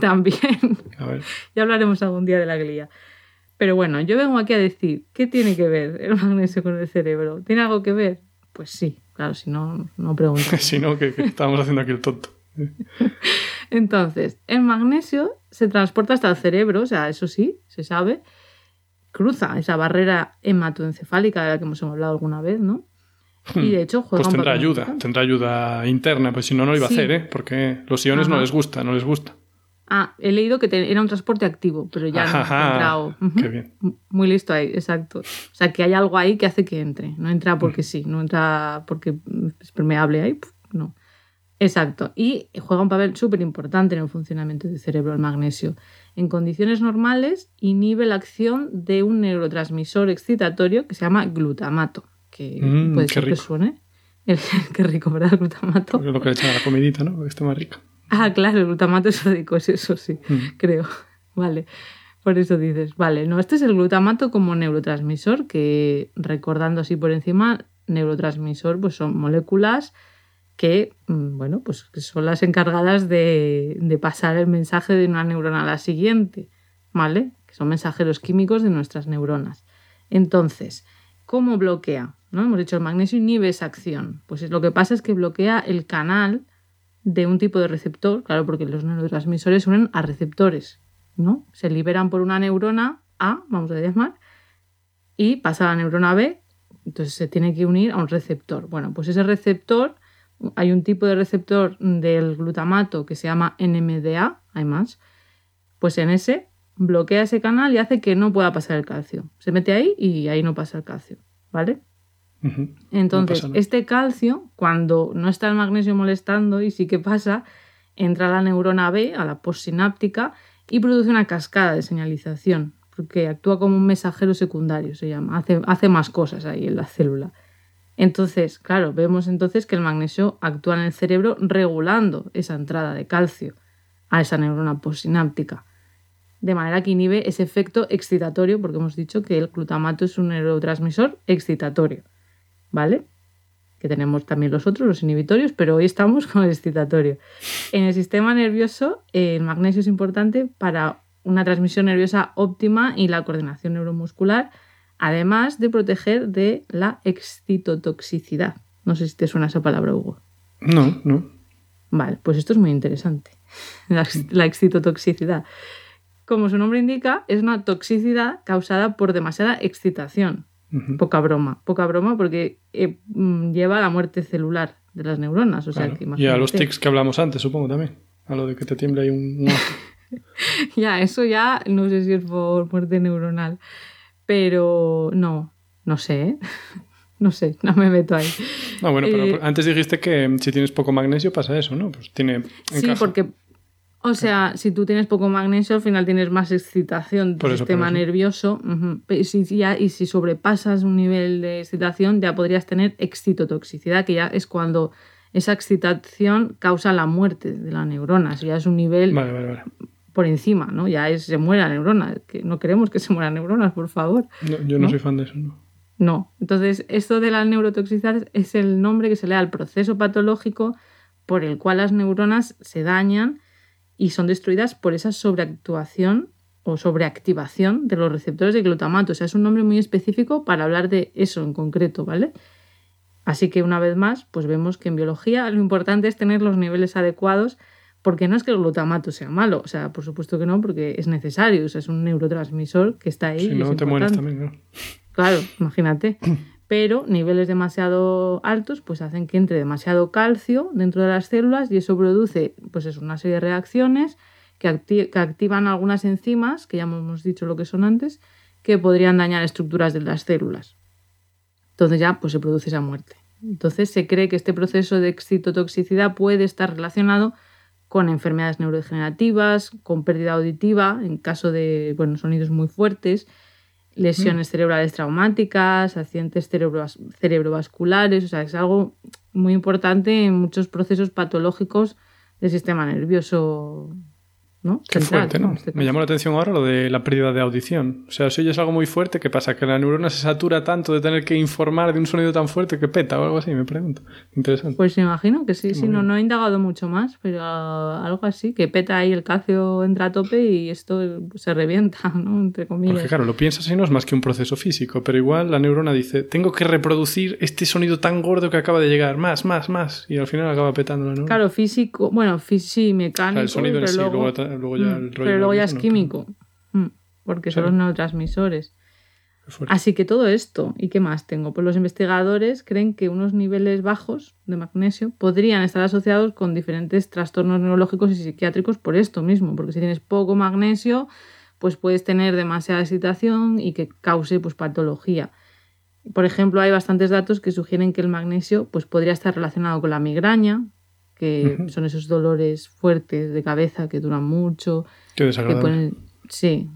también. Ya hablaremos algún día de la glía. Pero bueno, yo vengo aquí a decir, ¿qué tiene que ver el magnesio con el cerebro? ¿Tiene algo que ver? Pues sí, claro, si no, no pregunto. si no, ¿qué, estamos haciendo aquí el tonto? Entonces, el magnesio se transporta hasta el cerebro, o sea, eso sí, se sabe, cruza esa barrera hematoencefálica de la que hemos hablado alguna vez, ¿no? Y hmm. de hecho juega Pues tendrá ayuda, tendrá ayuda interna, pues si no, no lo iba a hacer, ¿eh? Porque los iones no les gusta, no les gusta. Ah, he leído que era un transporte activo, pero ya no ha entrado. Qué bien. Muy listo ahí, exacto. O sea, que hay algo ahí que hace que entre. No entra porque sí, no entra porque es permeable ahí, no. Exacto. Y juega un papel súper importante en el funcionamiento del cerebro el magnesio. En condiciones normales inhibe la acción de un neurotransmisor excitatorio que se llama glutamato, que mm, puede ser que suene. qué rico, ¿verdad? El glutamato. Es lo que le echan a la comidita, ¿no? Porque está más rico. Ah, claro, el glutamato sódico es eso, sí, mm. creo. Vale, por eso dices. Vale, no, este es el glutamato como neurotransmisor, que recordando así por encima, neurotransmisor pues son moléculas que, mm, bueno, pues que son las encargadas de, de pasar el mensaje de una neurona a la siguiente, ¿vale? Que son mensajeros químicos de nuestras neuronas. Entonces, ¿cómo bloquea? ¿No? Hemos dicho el magnesio inhibe esa acción. Pues lo que pasa es que bloquea el canal de un tipo de receptor, claro, porque los neurotransmisores unen a receptores, ¿no? Se liberan por una neurona A, vamos a llamar, y pasa a la neurona B, entonces se tiene que unir a un receptor. Bueno, pues ese receptor, hay un tipo de receptor del glutamato que se llama NMDA, hay más, pues en ese bloquea ese canal y hace que no pueda pasar el calcio. Se mete ahí y ahí no pasa el calcio, ¿vale? Entonces, este calcio, cuando no está el magnesio molestando y sí que pasa, entra a la neurona B, a la postsináptica, y produce una cascada de señalización, porque actúa como un mensajero secundario, se llama, hace, hace más cosas ahí en la célula. Entonces, claro, vemos entonces que el magnesio actúa en el cerebro regulando esa entrada de calcio a esa neurona postsináptica. De manera que inhibe ese efecto excitatorio, porque hemos dicho que el glutamato es un neurotransmisor excitatorio. ¿Vale? Que tenemos también los otros, los inhibitorios, pero hoy estamos con el excitatorio. En el sistema nervioso, el magnesio es importante para una transmisión nerviosa óptima y la coordinación neuromuscular, además de proteger de la excitotoxicidad. No sé si te suena esa palabra, Hugo. No, no. Vale, pues esto es muy interesante. La, excitotoxicidad. Como su nombre indica, es una toxicidad causada por demasiada excitación. Poca broma, poca broma porque eh, mm, lleva a la muerte celular de las neuronas. O sea, y a los tics que hablamos antes, supongo también. A lo de que te tiembla ahí un... ya, eso ya no sé si es por muerte neuronal. Pero no, no sé. ¿eh? No sé, no me meto ahí. No, bueno, pero eh, antes dijiste que si tienes poco magnesio pasa eso, ¿no? Pues tiene. Sí, porque. O sea, si tú tienes poco magnesio, al final tienes más excitación del sistema nervioso. y, si, y si sobrepasas un nivel de excitación, ya podrías tener excitotoxicidad, que ya es cuando esa excitación causa la muerte de la neurona. ya es un nivel por encima, ¿no? Ya es, se muere la neurona. Que no queremos que se mueran neuronas, por favor. yo no soy fan de eso, ¿no? No. Entonces, esto de la neurotoxicidad es el nombre que se le da al proceso patológico por el cual las neuronas se dañan y son destruidas por esa sobreactuación o sobreactivación de los receptores de glutamato. O sea, es un nombre muy específico para hablar de eso en concreto, ¿vale? Así que una vez más, pues vemos que en biología lo importante es tener los niveles adecuados, porque no es que el glutamato sea malo, o sea, por supuesto que no, porque es necesario, o sea, es un neurotransmisor que está ahí. Si no, te mueres también, ¿no? Claro, imagínate. Pero niveles demasiado altos pues hacen que entre demasiado calcio dentro de las células y eso produce pues es una serie de reacciones que, activan algunas enzimas, que ya hemos dicho lo que son antes, que podrían dañar estructuras de las células. Entonces ya pues se produce esa muerte. Entonces se cree que este proceso de excitotoxicidad puede estar relacionado con enfermedades neurodegenerativas, con pérdida auditiva en caso de bueno, sonidos muy fuertes lesiones cerebrales traumáticas, accidentes cerebrovasculares, o sea, es algo muy importante en muchos procesos patológicos del sistema nervioso ¿no? Qué fuerte, ¿no? Este Me llamó la atención ahora lo de la pérdida de audición. O sea, si oyes algo muy fuerte, ¿qué pasa? Que la neurona se satura tanto de tener que informar de un sonido tan fuerte que peta o algo así, me pregunto. Interesante. Pues me imagino que sí, sí, no, no he indagado mucho más, pero algo así, que peta ahí el calcio entra a tope y esto se revienta, ¿no? Entre comillas. Porque claro, lo piensas y no es más que un proceso físico, pero igual la neurona dice, tengo que reproducir este sonido tan gordo que acaba de llegar, más, más, más, y al final acaba petando la neurona. Claro, físico, bueno, sí, mecánico. el sonido en sí, luego Mm, pero luego ya es químico, mm, porque son los neurotransmisores. Así que todo esto, ¿y qué más tengo? Pues los investigadores creen que unos niveles bajos de magnesio podrían estar asociados con diferentes trastornos neurológicos y psiquiátricos por esto mismo, porque si tienes poco magnesio, pues puedes tener demasiada excitación y que cause pues, patología. Por ejemplo, hay bastantes datos que sugieren que el magnesio pues, podría estar relacionado con la migraña, que son esos dolores fuertes de cabeza que duran mucho. Qué desagradable. Sí,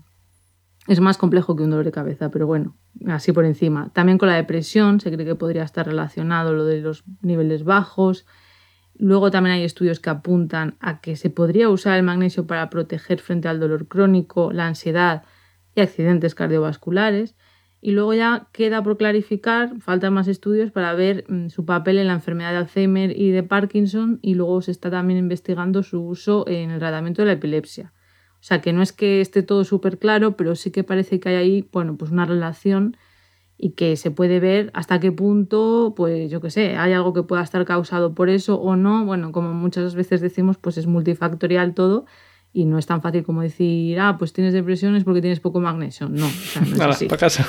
es más complejo que un dolor de cabeza, pero bueno, así por encima. También con la depresión se cree que podría estar relacionado lo de los niveles bajos. Luego también hay estudios que apuntan a que se podría usar el magnesio para proteger frente al dolor crónico, la ansiedad y accidentes cardiovasculares. Y luego ya queda por clarificar, faltan más estudios para ver mm, su papel en la enfermedad de Alzheimer y de Parkinson y luego se está también investigando su uso en el tratamiento de la epilepsia. O sea que no es que esté todo súper claro, pero sí que parece que hay ahí, bueno, pues una relación y que se puede ver hasta qué punto, pues yo qué sé, hay algo que pueda estar causado por eso o no. Bueno, como muchas veces decimos, pues es multifactorial todo y no es tan fácil como decir, ah, pues tienes depresiones porque tienes poco magnesio. No, o sea, no es así. Para casa.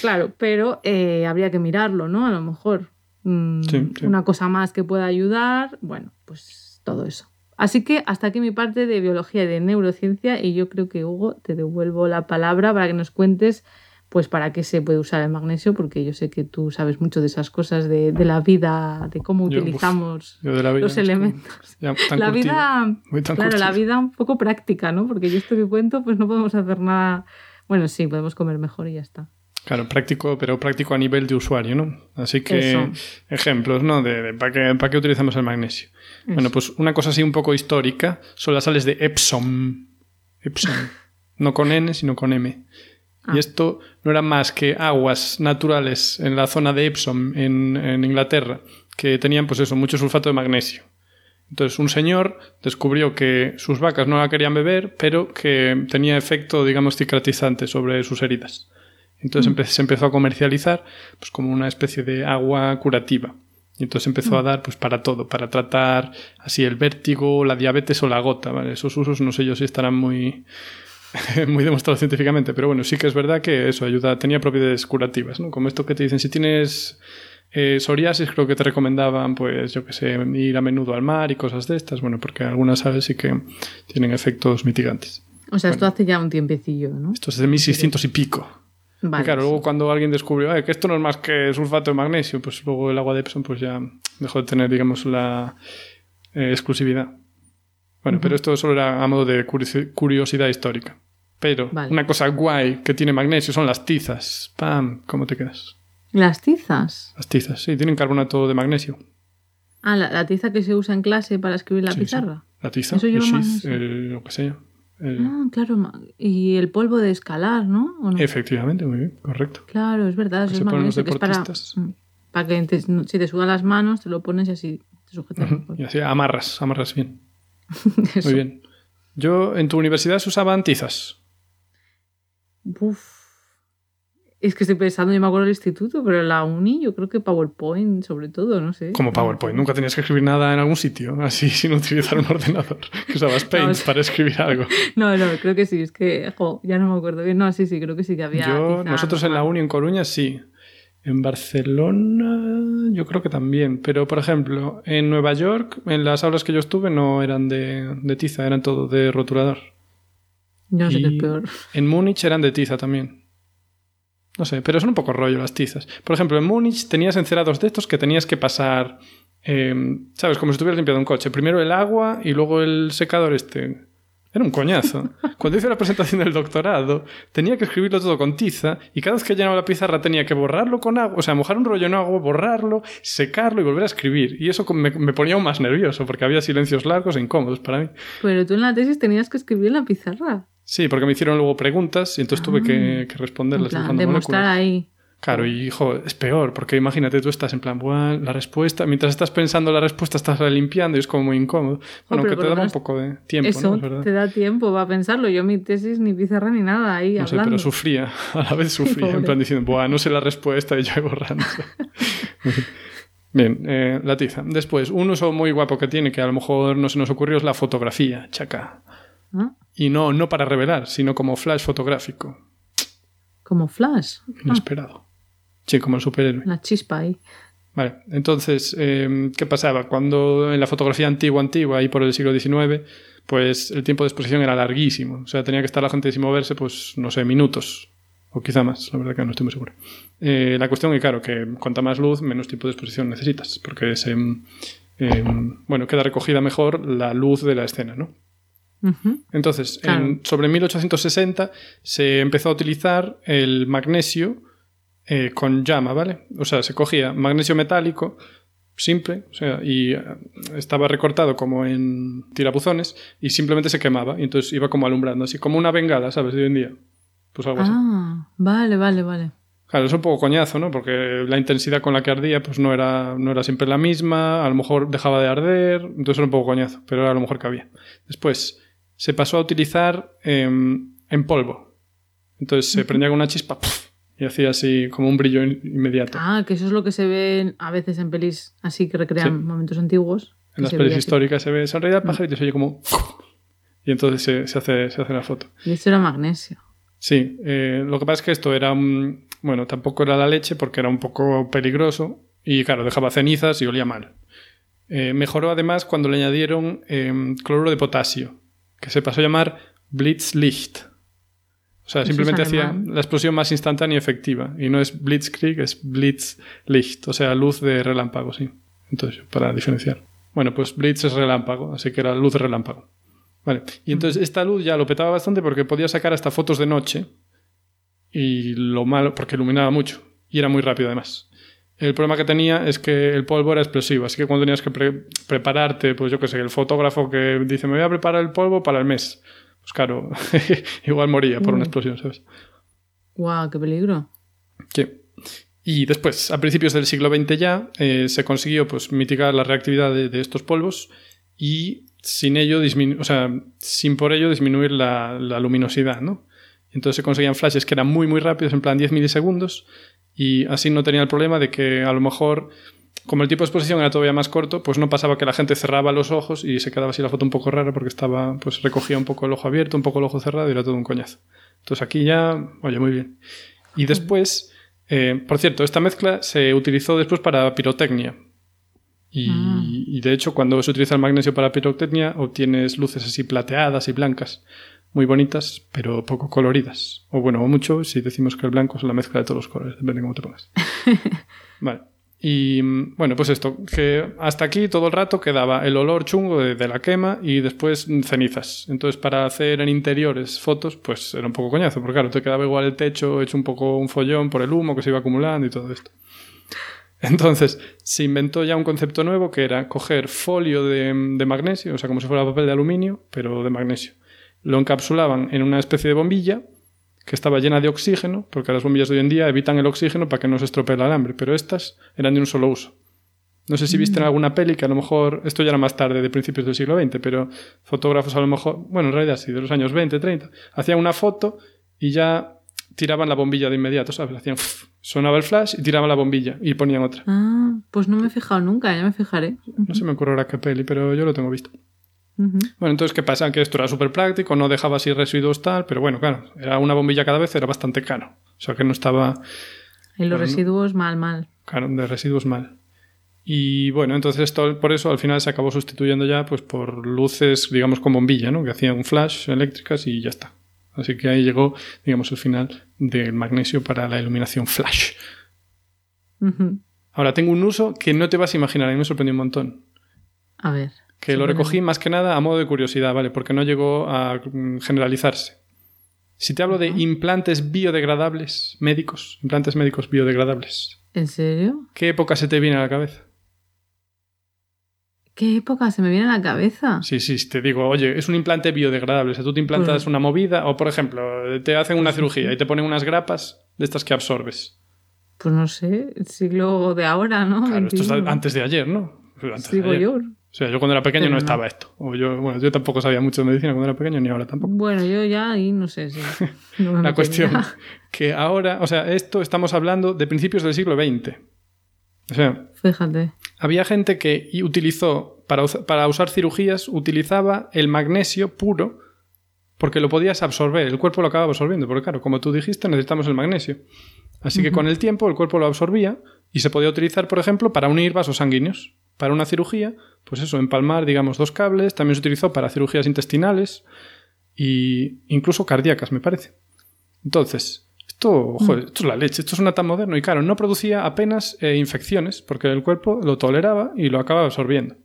claro, pero eh, habría que mirarlo, ¿no? A lo mejor mm, una cosa más que pueda ayudar, bueno, pues todo eso. Así que hasta aquí mi parte de biología y de neurociencia y yo creo que Hugo te devuelvo la palabra para que nos cuentes pues para qué se puede usar el magnesio, porque yo sé que tú sabes mucho de esas cosas de, la vida, de cómo utilizamos los elementos. la vida, claro, la vida un poco práctica, ¿no? Porque yo esto que cuento, pues no podemos hacer nada. Bueno, sí, podemos comer mejor y ya está. Claro, práctico, pero práctico a nivel de usuario, ¿no? Así que ejemplos, ¿no? De, ¿para, qué, ¿para, qué, utilizamos el magnesio? Bueno, pues una cosa así un poco histórica son las sales de Epsom. Epsom. no con N, sino con M. Y ah. esto no era más que aguas naturales en la zona de Epsom, en, Inglaterra, que tenían, pues eso, mucho sulfato de magnesio. Entonces un señor descubrió que sus vacas no la querían beber, pero que tenía efecto, digamos, cicatrizante sobre sus heridas. Entonces mm. se empezó a comercializar pues, como una especie de agua curativa. Y entonces empezó a dar pues para todo, para tratar así el vértigo, la diabetes o la gota, ¿vale? Esos usos no sé yo si estarán muy, muy demostrados científicamente, pero bueno, sí que es verdad que eso ayuda, tenía propiedades curativas, ¿no? Como esto que te dicen, si tienes eh, psoriasis, creo que te recomendaban, pues yo que sé, ir a menudo al mar y cosas de estas, bueno, porque algunas aves sí que tienen efectos mitigantes. O sea, esto hace ya un tiempecillo, ¿no? Esto es de 1600 y pico. Vale, y claro, luego cuando alguien descubrió que esto no es más que sulfato de magnesio, pues luego el agua de Epsom pues ya dejó de tener, digamos, la eh, exclusividad. Bueno, pero esto solo era a modo de curiosidad histórica. Pero una cosa guay que tiene magnesio son las tizas. ¡Pam! ¿Cómo te quedas? ¿Las tizas? Las tizas, sí, tienen carbonato de magnesio. Ah, la, tiza que se usa en clase para escribir la pizarra. La tiza, Eso el lo que sea. Ah, claro. Y el polvo de escalar, ¿no? Efectivamente, muy bien, correcto. Claro, es verdad. es magnesio, que es para, mm, para que si te sudan las manos, te lo pones y así te sujetas. Y así amarras, amarras bien. muy bien. Yo, en tu universidad se usaban tizas. Uf. Es que estoy pensando, yo me acuerdo del instituto, pero en la uni yo creo que PowerPoint sobre todo, no sé. Como PowerPoint, nunca tenías que escribir nada en algún sitio, así sin utilizar un ordenador. Que usabas Paint para escribir algo. No, no, creo que sí, es que ya no me acuerdo bien. No, sí, sí, creo que sí que había. Yo, nosotros en la uni en Coruña sí. En Barcelona yo creo que también, pero por ejemplo, en Nueva York, en las aulas que yo estuve no eran de, de tiza, eran todo de rotulador. No sé qué es peor. En Múnich eran de tiza también. No sé, pero son un poco rollo las tizas. Por ejemplo, en Múnich tenías encerados de estos que tenías que pasar, em, ¿sabes? Como si estuvieras limpiando un coche. Primero el agua y luego el secador este. Era un coñazo. Cuando hice la presentación del doctorado, tenía que escribirlo todo con tiza y cada vez que llenaba la pizarra tenía que borrarlo con agua, o sea, mojar un rollo en agua, borrarlo, secarlo y volver a escribir. Y eso me, me ponía aún más nervioso porque había silencios largos e incómodos para mí. Pero tú en la tesis tenías que escribir en la pizarra. Sí, porque me hicieron luego preguntas y entonces tuve que, ah, que responderlas. En plan, demostrar ahí. Claro, y hijo, es peor, porque imagínate, tú estás en plan, bueno, la respuesta, mientras estás pensando la respuesta, estás limpiando y es como muy incómodo. Bueno, que te da un poco de tiempo, eso ¿no? te da tiempo para pensarlo. Yo mi tesis ni pizarra ni nada ahí no Sé, pero sufría, a la vez sufría, en plan diciendo, bueno, no sé la respuesta y yo borrando. Bien, eh, la tiza. Después, un uso muy guapo que tiene, que a lo mejor no se nos ocurrió, es la fotografía, chaca. ¿Ah? Y no, no para revelar, sino como flash fotográfico. ¿Como flash? Inesperado. Sí, como el superhéroe. La chispa ahí. Vale, entonces, em, ¿qué pasaba? Cuando en la fotografía antigua, antigua, ahí por el siglo XIX, pues el tiempo de exposición era larguísimo. O sea, tenía que estar la gente sin moverse, pues, no sé, minutos. O quizá más, la verdad que no estoy muy seguro. Eh, la cuestión es, claro, que cuanta más luz, menos tiempo de exposición necesitas. Porque se, em, bueno, queda recogida mejor la luz de la escena, ¿no? Entonces, sobre 1860 se empezó a utilizar el magnesio eh, con llama, ¿vale? O sea, se cogía magnesio metálico simple, o sea, y eh, estaba recortado como en tirabuzones y simplemente se quemaba y entonces iba como alumbrando, así como una bengala, ¿sabes? De hoy en día. Pues algo así. Ah, vale, vale, vale. Claro, es un poco coñazo, ¿no? Porque la intensidad con la que ardía pues no era, no era siempre la misma, a lo mejor dejaba de arder, entonces era un poco coñazo, pero era lo mejor que había. Después, se pasó a utilizar em, en polvo. Entonces se prendía con una chispa y hacía así como un brillo inmediato. Ah, que eso es lo que se ve a veces en pelis así que recrean momentos antiguos. En las pelis históricas se ve esa realidad pajarito y se oye como... Y entonces se, se, hace, se hace la foto. Y esto era magnesio. Sí, eh, lo que pasa es que esto era... Bueno, tampoco era la leche porque era un poco peligroso y claro, dejaba cenizas y olía mal. Eh, mejoró además cuando le añadieron em, cloruro de potasio, que se pasó a llamar Blitzlicht. O sea, simplemente hacía la explosión más instantánea y efectiva. Y no es Blitzkrieg, es Blitzlicht, o sea, luz de relámpago, sí. Entonces, para diferenciar. Bueno, pues Blitz es relámpago, así que era luz de relámpago. Vale. Y entonces esta luz ya lo petaba bastante porque podía sacar hasta fotos de noche. Y lo malo, porque iluminaba mucho. Y era muy rápido además. El problema que tenía es que el polvo era explosivo, así que cuando tenías que prepararte, pues yo qué sé, el fotógrafo que dice me voy a preparar el polvo para el mes, pues claro, igual moría por una mm. explosión, ¿sabes? ¡Guau, qué peligro! Sí. Y después, a principios del siglo XX ya, eh, se consiguió pues, mitigar la reactividad de, estos polvos y sin ello o sea, sin por ello disminuir la, la luminosidad, ¿no? Entonces se conseguían flashes que eran muy muy rápidos, en plan 10 milisegundos, y así no tenía el problema de que a lo mejor como el tipo de exposición era todavía más corto, pues no pasaba que la gente cerraba los ojos y se quedaba así la foto un poco rara porque estaba, pues recogía un poco el ojo abierto, un poco el ojo cerrado y era todo un coñazo. Entonces aquí ya, oye, muy bien. Y después, eh, por cierto, esta mezcla se utilizó después para pirotecnia. Y, Ah. y de hecho, cuando se utiliza el magnesio para pirotecnia, obtienes luces así plateadas y blancas, muy bonitas, pero poco coloridas. O bueno, o mucho si decimos que el blanco es la mezcla de todos los colores, depende de cómo te pongas. Vale. Y mm, bueno, pues esto, que hasta aquí todo el rato quedaba el olor chungo de, la quema y después cenizas. Entonces, para hacer en interiores fotos, pues era un poco coñazo, porque claro, te quedaba igual el techo hecho un poco un follón por el humo que se iba acumulando y todo esto. Entonces, se inventó ya un concepto nuevo que era coger folio de, de magnesio, o sea, como si fuera papel de aluminio, pero de magnesio. Lo encapsulaban en una especie de bombilla que estaba llena de oxígeno, porque las bombillas de hoy en día evitan el oxígeno para que no se estropee el alambre, pero estas eran de un solo uso. No sé si viste en alguna peli que a lo mejor, esto ya era más tarde, de principios del siglo XX, pero fotógrafos a lo mejor, bueno, en realidad sí, de los años 20, 30, hacían una foto y ya tiraban la bombilla de inmediato, ¿sabes? Hacían, ff, sonaba el flash y tiraban la bombilla y ponían otra. Ah, pues no me he fijado nunca, ya me fijaré. No se me ocurre ahora qué peli, pero yo lo tengo visto. Bueno, entonces, ¿qué pasa? Que esto era súper práctico, no dejaba así residuos tal, pero bueno, claro, era una bombilla cada vez, era bastante caro. O sea que no estaba, En los Bueno, residuos, mal, mal. claro, de residuos mal. Y bueno, entonces esto, por eso al final se acabó sustituyendo ya pues por luces, digamos, con bombilla, ¿no? Que hacían un flash eléctricas y ya está. Así que ahí llegó, digamos, el final del magnesio para la iluminación flash. Ahora, tengo un uso que no te vas a imaginar, a mí me sorprendió un montón. A ver. Que lo recogí más que nada a modo de curiosidad, ¿vale? Porque no llegó a mm, generalizarse. Si te hablo de implantes biodegradables médicos, implantes médicos biodegradables, ¿En serio? ¿qué época se te viene a la cabeza? ¿Qué época se me viene a la cabeza? Sí, sí, te digo, oye, es un implante biodegradable. O sea, tú te implantas Pues- una movida, o por ejemplo, te hacen una cirugía y te ponen unas grapas de estas que absorbes. Pues no sé, el siglo de ahora, ¿no? Claro, esto es 21. antes de ayer, ¿no? Antes de Digo ayer. yo. O sea, yo cuando era pequeño Pero no no. estaba esto. O yo, bueno, yo tampoco sabía mucho de medicina cuando era pequeño, ni ahora tampoco. Bueno, yo ya ahí no sé si. no me La cuestión que ahora, o sea, esto estamos hablando de principios del siglo XX. O sea, Fíjate. había gente que utilizó, para, para usar cirugías, utilizaba el magnesio puro porque lo podías absorber, el cuerpo lo acaba absorbiendo, porque claro, como tú dijiste, necesitamos el magnesio. Así que con el tiempo el cuerpo lo absorbía y se podía utilizar, por ejemplo, para unir vasos sanguíneos. Para una cirugía, pues eso, empalmar, digamos, dos cables. También se utilizó para cirugías intestinales e incluso cardíacas, me parece. Entonces, esto, joder, esto es la leche, esto suena tan moderno y claro, no producía apenas eh, infecciones porque el cuerpo lo toleraba y lo acaba absorbiendo.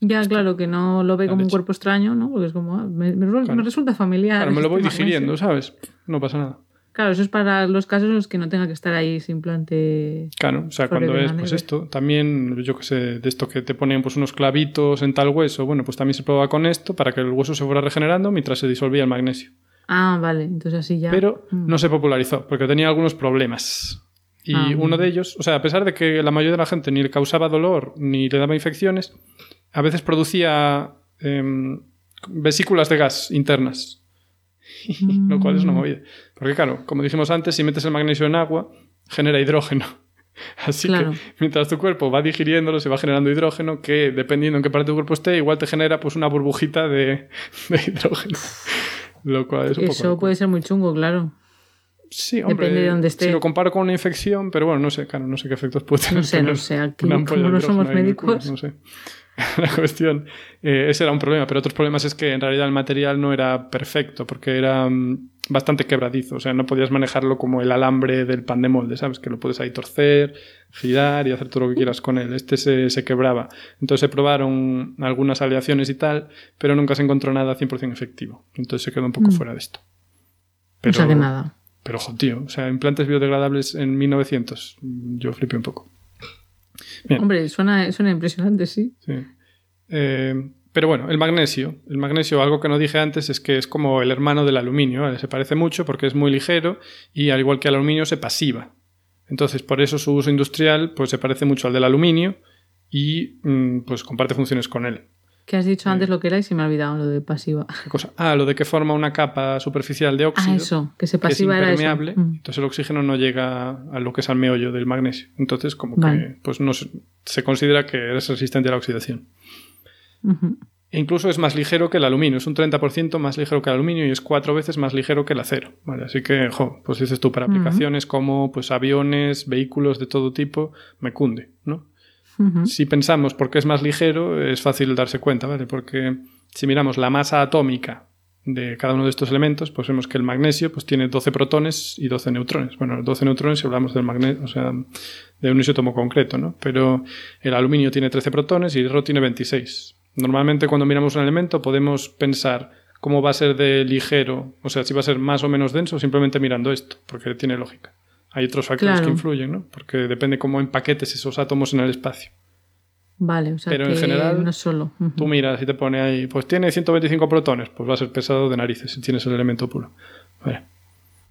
Ya, claro, que no lo ve La como un cuerpo extraño, ¿no? Porque es como, ah, me, me re- Claro. me resulta familiar. Claro, me lo voy este digiriendo, ¿sabes? No pasa nada. Claro, eso es para los casos en los que no tenga que estar ahí ese implante. Claro, o sea, cuando es pues esto, también, yo que sé, de esto que te ponen pues unos clavitos en tal hueso, bueno, pues también se prueba con esto para que el hueso se fuera regenerando mientras se disolvía el magnesio. Ah, vale, entonces así ya. Pero Mm. no se popularizó porque tenía algunos problemas. Y Ah, uno de ellos, o sea, a pesar de que la mayoría de la gente ni le causaba dolor ni le daba infecciones, a veces producía em, vesículas de gas internas. Lo cual es una Mm. movida. Porque claro, como dijimos antes, si metes el magnesio en agua, genera hidrógeno. Así Claro. que mientras tu cuerpo va digiriéndolo, se va generando hidrógeno, que dependiendo en qué parte de tu cuerpo esté, igual te genera pues una burbujita de, de hidrógeno. Lo cual es un poco Eso puede ser muy chungo, claro. Sí, hombre. Depende de dónde esté. Si lo comparo con una infección, pero bueno, no sé, claro, no sé qué efectos puede tener. No sé, no sé, aquí como no somos culo, médicos. no sé. La cuestión, eh, ese era un problema, pero otros problemas es que en realidad el material no era perfecto, porque era mm, bastante quebradizo, o sea, no podías manejarlo como el alambre del pan de molde, ¿sabes? Que lo puedes ahí torcer, girar y hacer todo lo que quieras con él. Este se, se quebraba. Entonces se probaron algunas aleaciones y tal, pero nunca se encontró nada 100% efectivo. Entonces se quedó un poco Mm. fuera de esto. O sea que nada. Pero, ojo, tío, o sea, implantes biodegradables en 1900, mm, yo flipé un poco. Bien. Hombre, suena, suena impresionante, sí. Sí. Eh, pero bueno, el magnesio. El magnesio, algo que no dije antes, es que es como el hermano del aluminio, ¿vale? Se parece mucho porque es muy ligero y al igual que el aluminio se pasiva. Entonces, por eso su uso industrial pues se parece mucho al del aluminio y mm, pues comparte funciones con él. Que has dicho antes lo que era y se me ha olvidado lo de pasiva. ¿Qué cosa? Ah, lo de que forma una capa superficial de óxido. Ah, eso, que se pasiva que es era eso. impermeable, Mm. entonces el oxígeno no llega a lo que es al meollo del magnesio. Entonces, como que pues no se, se considera que eres resistente a la oxidación. E incluso es más ligero que el aluminio, es un 30% más ligero que el aluminio y es cuatro veces más ligero que el acero. ¿vale? Así que, jo, pues dices tú, para aplicaciones como pues aviones, vehículos de todo tipo, me cunde, ¿no? Si pensamos por qué es más ligero, es fácil darse cuenta, ¿vale? Porque si miramos la masa atómica de cada uno de estos elementos, pues vemos que el magnesio pues, tiene 12 protones y 12 neutrones. Bueno, 12 neutrones si hablamos del magnesio, o sea, de un isótomo concreto, ¿no? Pero el aluminio tiene 13 protones y el hierro tiene 26. Normalmente cuando miramos un elemento podemos pensar cómo va a ser de ligero, o sea, si va a ser más o menos denso, simplemente mirando esto, porque tiene lógica. Hay otros factores Claro. que influyen, ¿no? Porque depende cómo empaquetes esos átomos en el espacio. Vale, o sea Pero en que general, no solo. Tú miras y te pone ahí, pues tiene 125 protones, pues va a ser pesado de narices si tienes el elemento puro. Vale,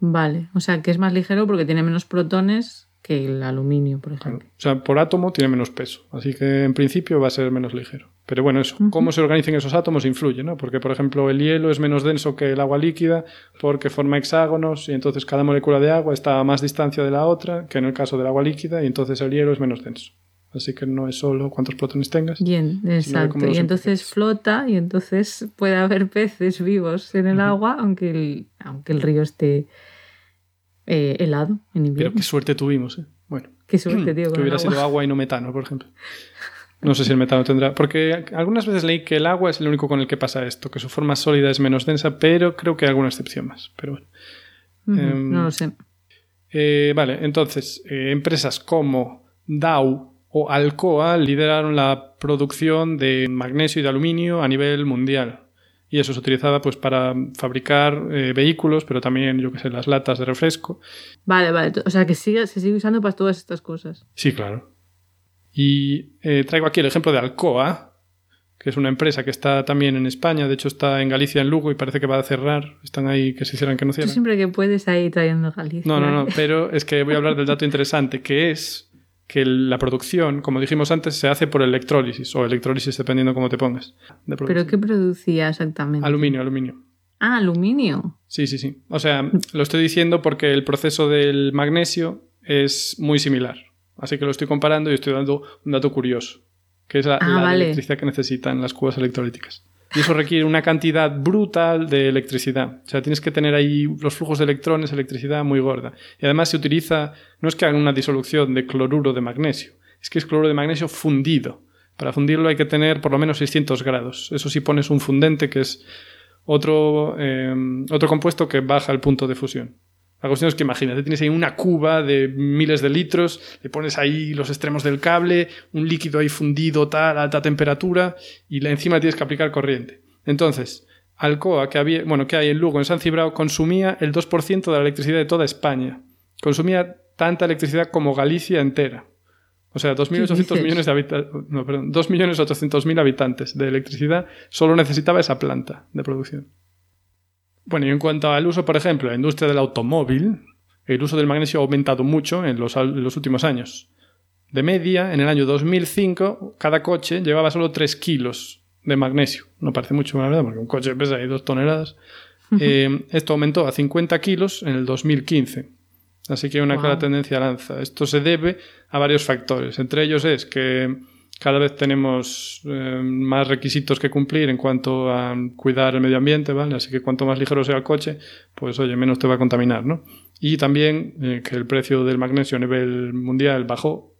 Vale, o sea que es más ligero porque tiene menos protones que el aluminio, por claro. ejemplo. O sea, por átomo tiene menos peso, así que en principio va a ser menos ligero. Pero bueno, eso, cómo se organizan esos átomos influye, ¿no? Porque, por ejemplo, el hielo es menos denso que el agua líquida porque forma hexágonos y entonces cada molécula de agua está a más distancia de la otra que en el caso del agua líquida y entonces el hielo es menos denso. Así que no es solo cuántos protones tengas. Bien, exacto. Y entonces flota y entonces puede haber peces vivos en el agua, aunque el, aunque el río esté eh, helado en Pero invierno. qué suerte tuvimos, ¿eh? Bueno. Qué suerte, tío, con hubiera sido agua y no metano, por ejemplo. No sé si el metano tendrá. Porque algunas veces leí que el agua es el único con el que pasa esto, que su forma sólida es menos densa, pero creo que hay alguna excepción más. Pero bueno. Em, no lo sé. Eh, vale, entonces, eh, empresas como Dow o Alcoa lideraron la producción de magnesio y de aluminio a nivel mundial. Y eso se utilizaba pues para fabricar eh, vehículos, pero también, yo que sé, las latas de refresco. Vale, vale. O sea que sigue, se sigue usando para todas estas cosas. Sí, claro. Y eh, traigo aquí el ejemplo de Alcoa, que es una empresa que está también en España, de hecho está en Galicia, en Lugo, y parece que va a cerrar. Están ahí que se hicieran que no Tú cierran. siempre que puedes ahí trayendo Galicia. No, no, no, pero es que voy a hablar del dato interesante, que es que la producción, como dijimos antes, se hace por electrólisis, o electrólisis dependiendo cómo te pongas. de ¿Pero qué producía exactamente? Aluminio, aluminio. Ah, aluminio. Sí, sí, sí. O sea, lo estoy diciendo porque el proceso del magnesio es muy similar. Así que lo estoy comparando y estoy dando un dato curioso, que es la, Ah, la de vale. electricidad que necesitan las cubas electrolíticas. Y eso requiere una cantidad brutal de electricidad. O sea, tienes que tener ahí los flujos de electrones, electricidad muy gorda. Y además se utiliza, no es que hagan una disolución de cloruro de magnesio, es que es cloruro de magnesio fundido. Para fundirlo hay que tener por lo menos 600 grados. Eso sí pones un fundente, que es otro, eh, otro compuesto que baja el punto de fusión. La cuestión es que imagínate, tienes ahí una cuba de miles de litros, le pones ahí los extremos del cable, un líquido ahí fundido tal, a alta temperatura, y encima tienes que aplicar corriente. Entonces, Alcoa, que, había, bueno, que hay en Lugo, en San Cibrao, consumía el 2% de la electricidad de toda España. Consumía tanta electricidad como Galicia entera. O sea, 2.800 dices? millones de habitantes, no, perdón, 2.800.000 habitantes de electricidad solo necesitaba esa planta de producción. Bueno, y en cuanto al uso, por ejemplo, en la industria del automóvil, el uso del magnesio ha aumentado mucho en los, en los últimos años. De media, en el año 2005, cada coche llevaba solo 3 kilos de magnesio. No parece mucho, la verdad, porque un coche pesa ahí 2 toneladas. Eh, esto aumentó a 50 kilos en el 2015. Así que hay una Wow. clara tendencia al alza. Esto se debe a varios factores. Entre ellos es que cada vez tenemos eh, más requisitos que cumplir en cuanto a cuidar el medio ambiente, ¿vale? Así que cuanto más ligero sea el coche, pues oye, menos te va a contaminar, ¿no? Y también eh, que el precio del magnesio a nivel mundial bajó.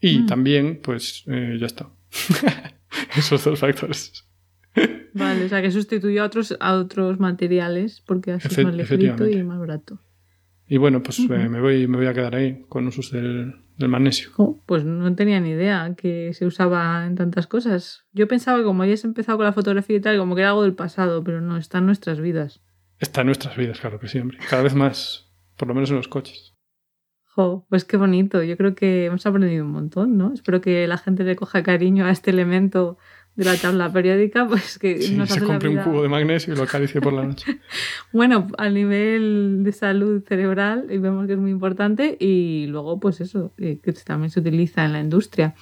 Y Mm. también, pues eh, ya está. Esos dos factores. Vale, o sea que sustituyó a otros, a otros materiales porque así es Efe- más ligerito y más barato. Y bueno, pues eh, me, voy, me voy a quedar ahí con usos del, del magnesio. Jo, pues no tenía ni idea que se usaba en tantas cosas. Yo pensaba que como hayas empezado con la fotografía y tal, como que era algo del pasado, pero no, está en nuestras vidas. Está en nuestras vidas, claro que siempre. Cada vez más, por lo menos en los coches. Jo, pues qué bonito. Yo creo que hemos aprendido un montón, ¿no? Espero que la gente le coja cariño a este elemento de la tabla periódica, pues que Sí, nos se hace la compre un vida- cubo de magnesio y lo acaricie por la noche. Bueno, a nivel de salud cerebral, y vemos que es muy importante, y luego, pues eso, eh, que también se utiliza en la industria.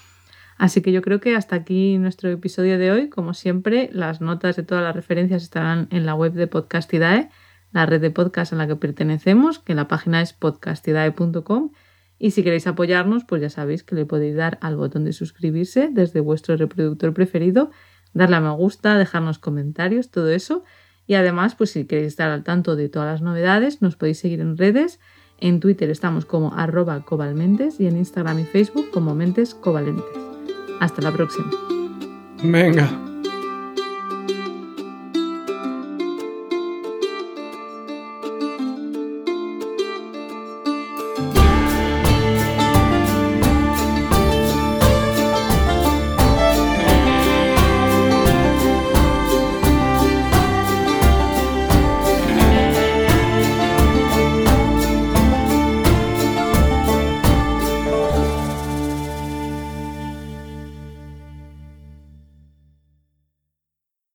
Así que yo creo que hasta aquí nuestro episodio de hoy. Como siempre, las notas de todas las referencias estarán en la web de Podcastidae, la red de podcast a la que pertenecemos, que la página es podcastidae.com. Y si queréis apoyarnos, pues ya sabéis que le podéis dar al botón de suscribirse desde vuestro reproductor preferido, darle a me gusta, dejarnos comentarios, todo eso. Y además, pues si queréis estar al tanto de todas las novedades, nos podéis seguir en redes. En Twitter estamos como arroba cobalmentes y en Instagram y Facebook como mentes covalentes. Hasta la próxima. Venga.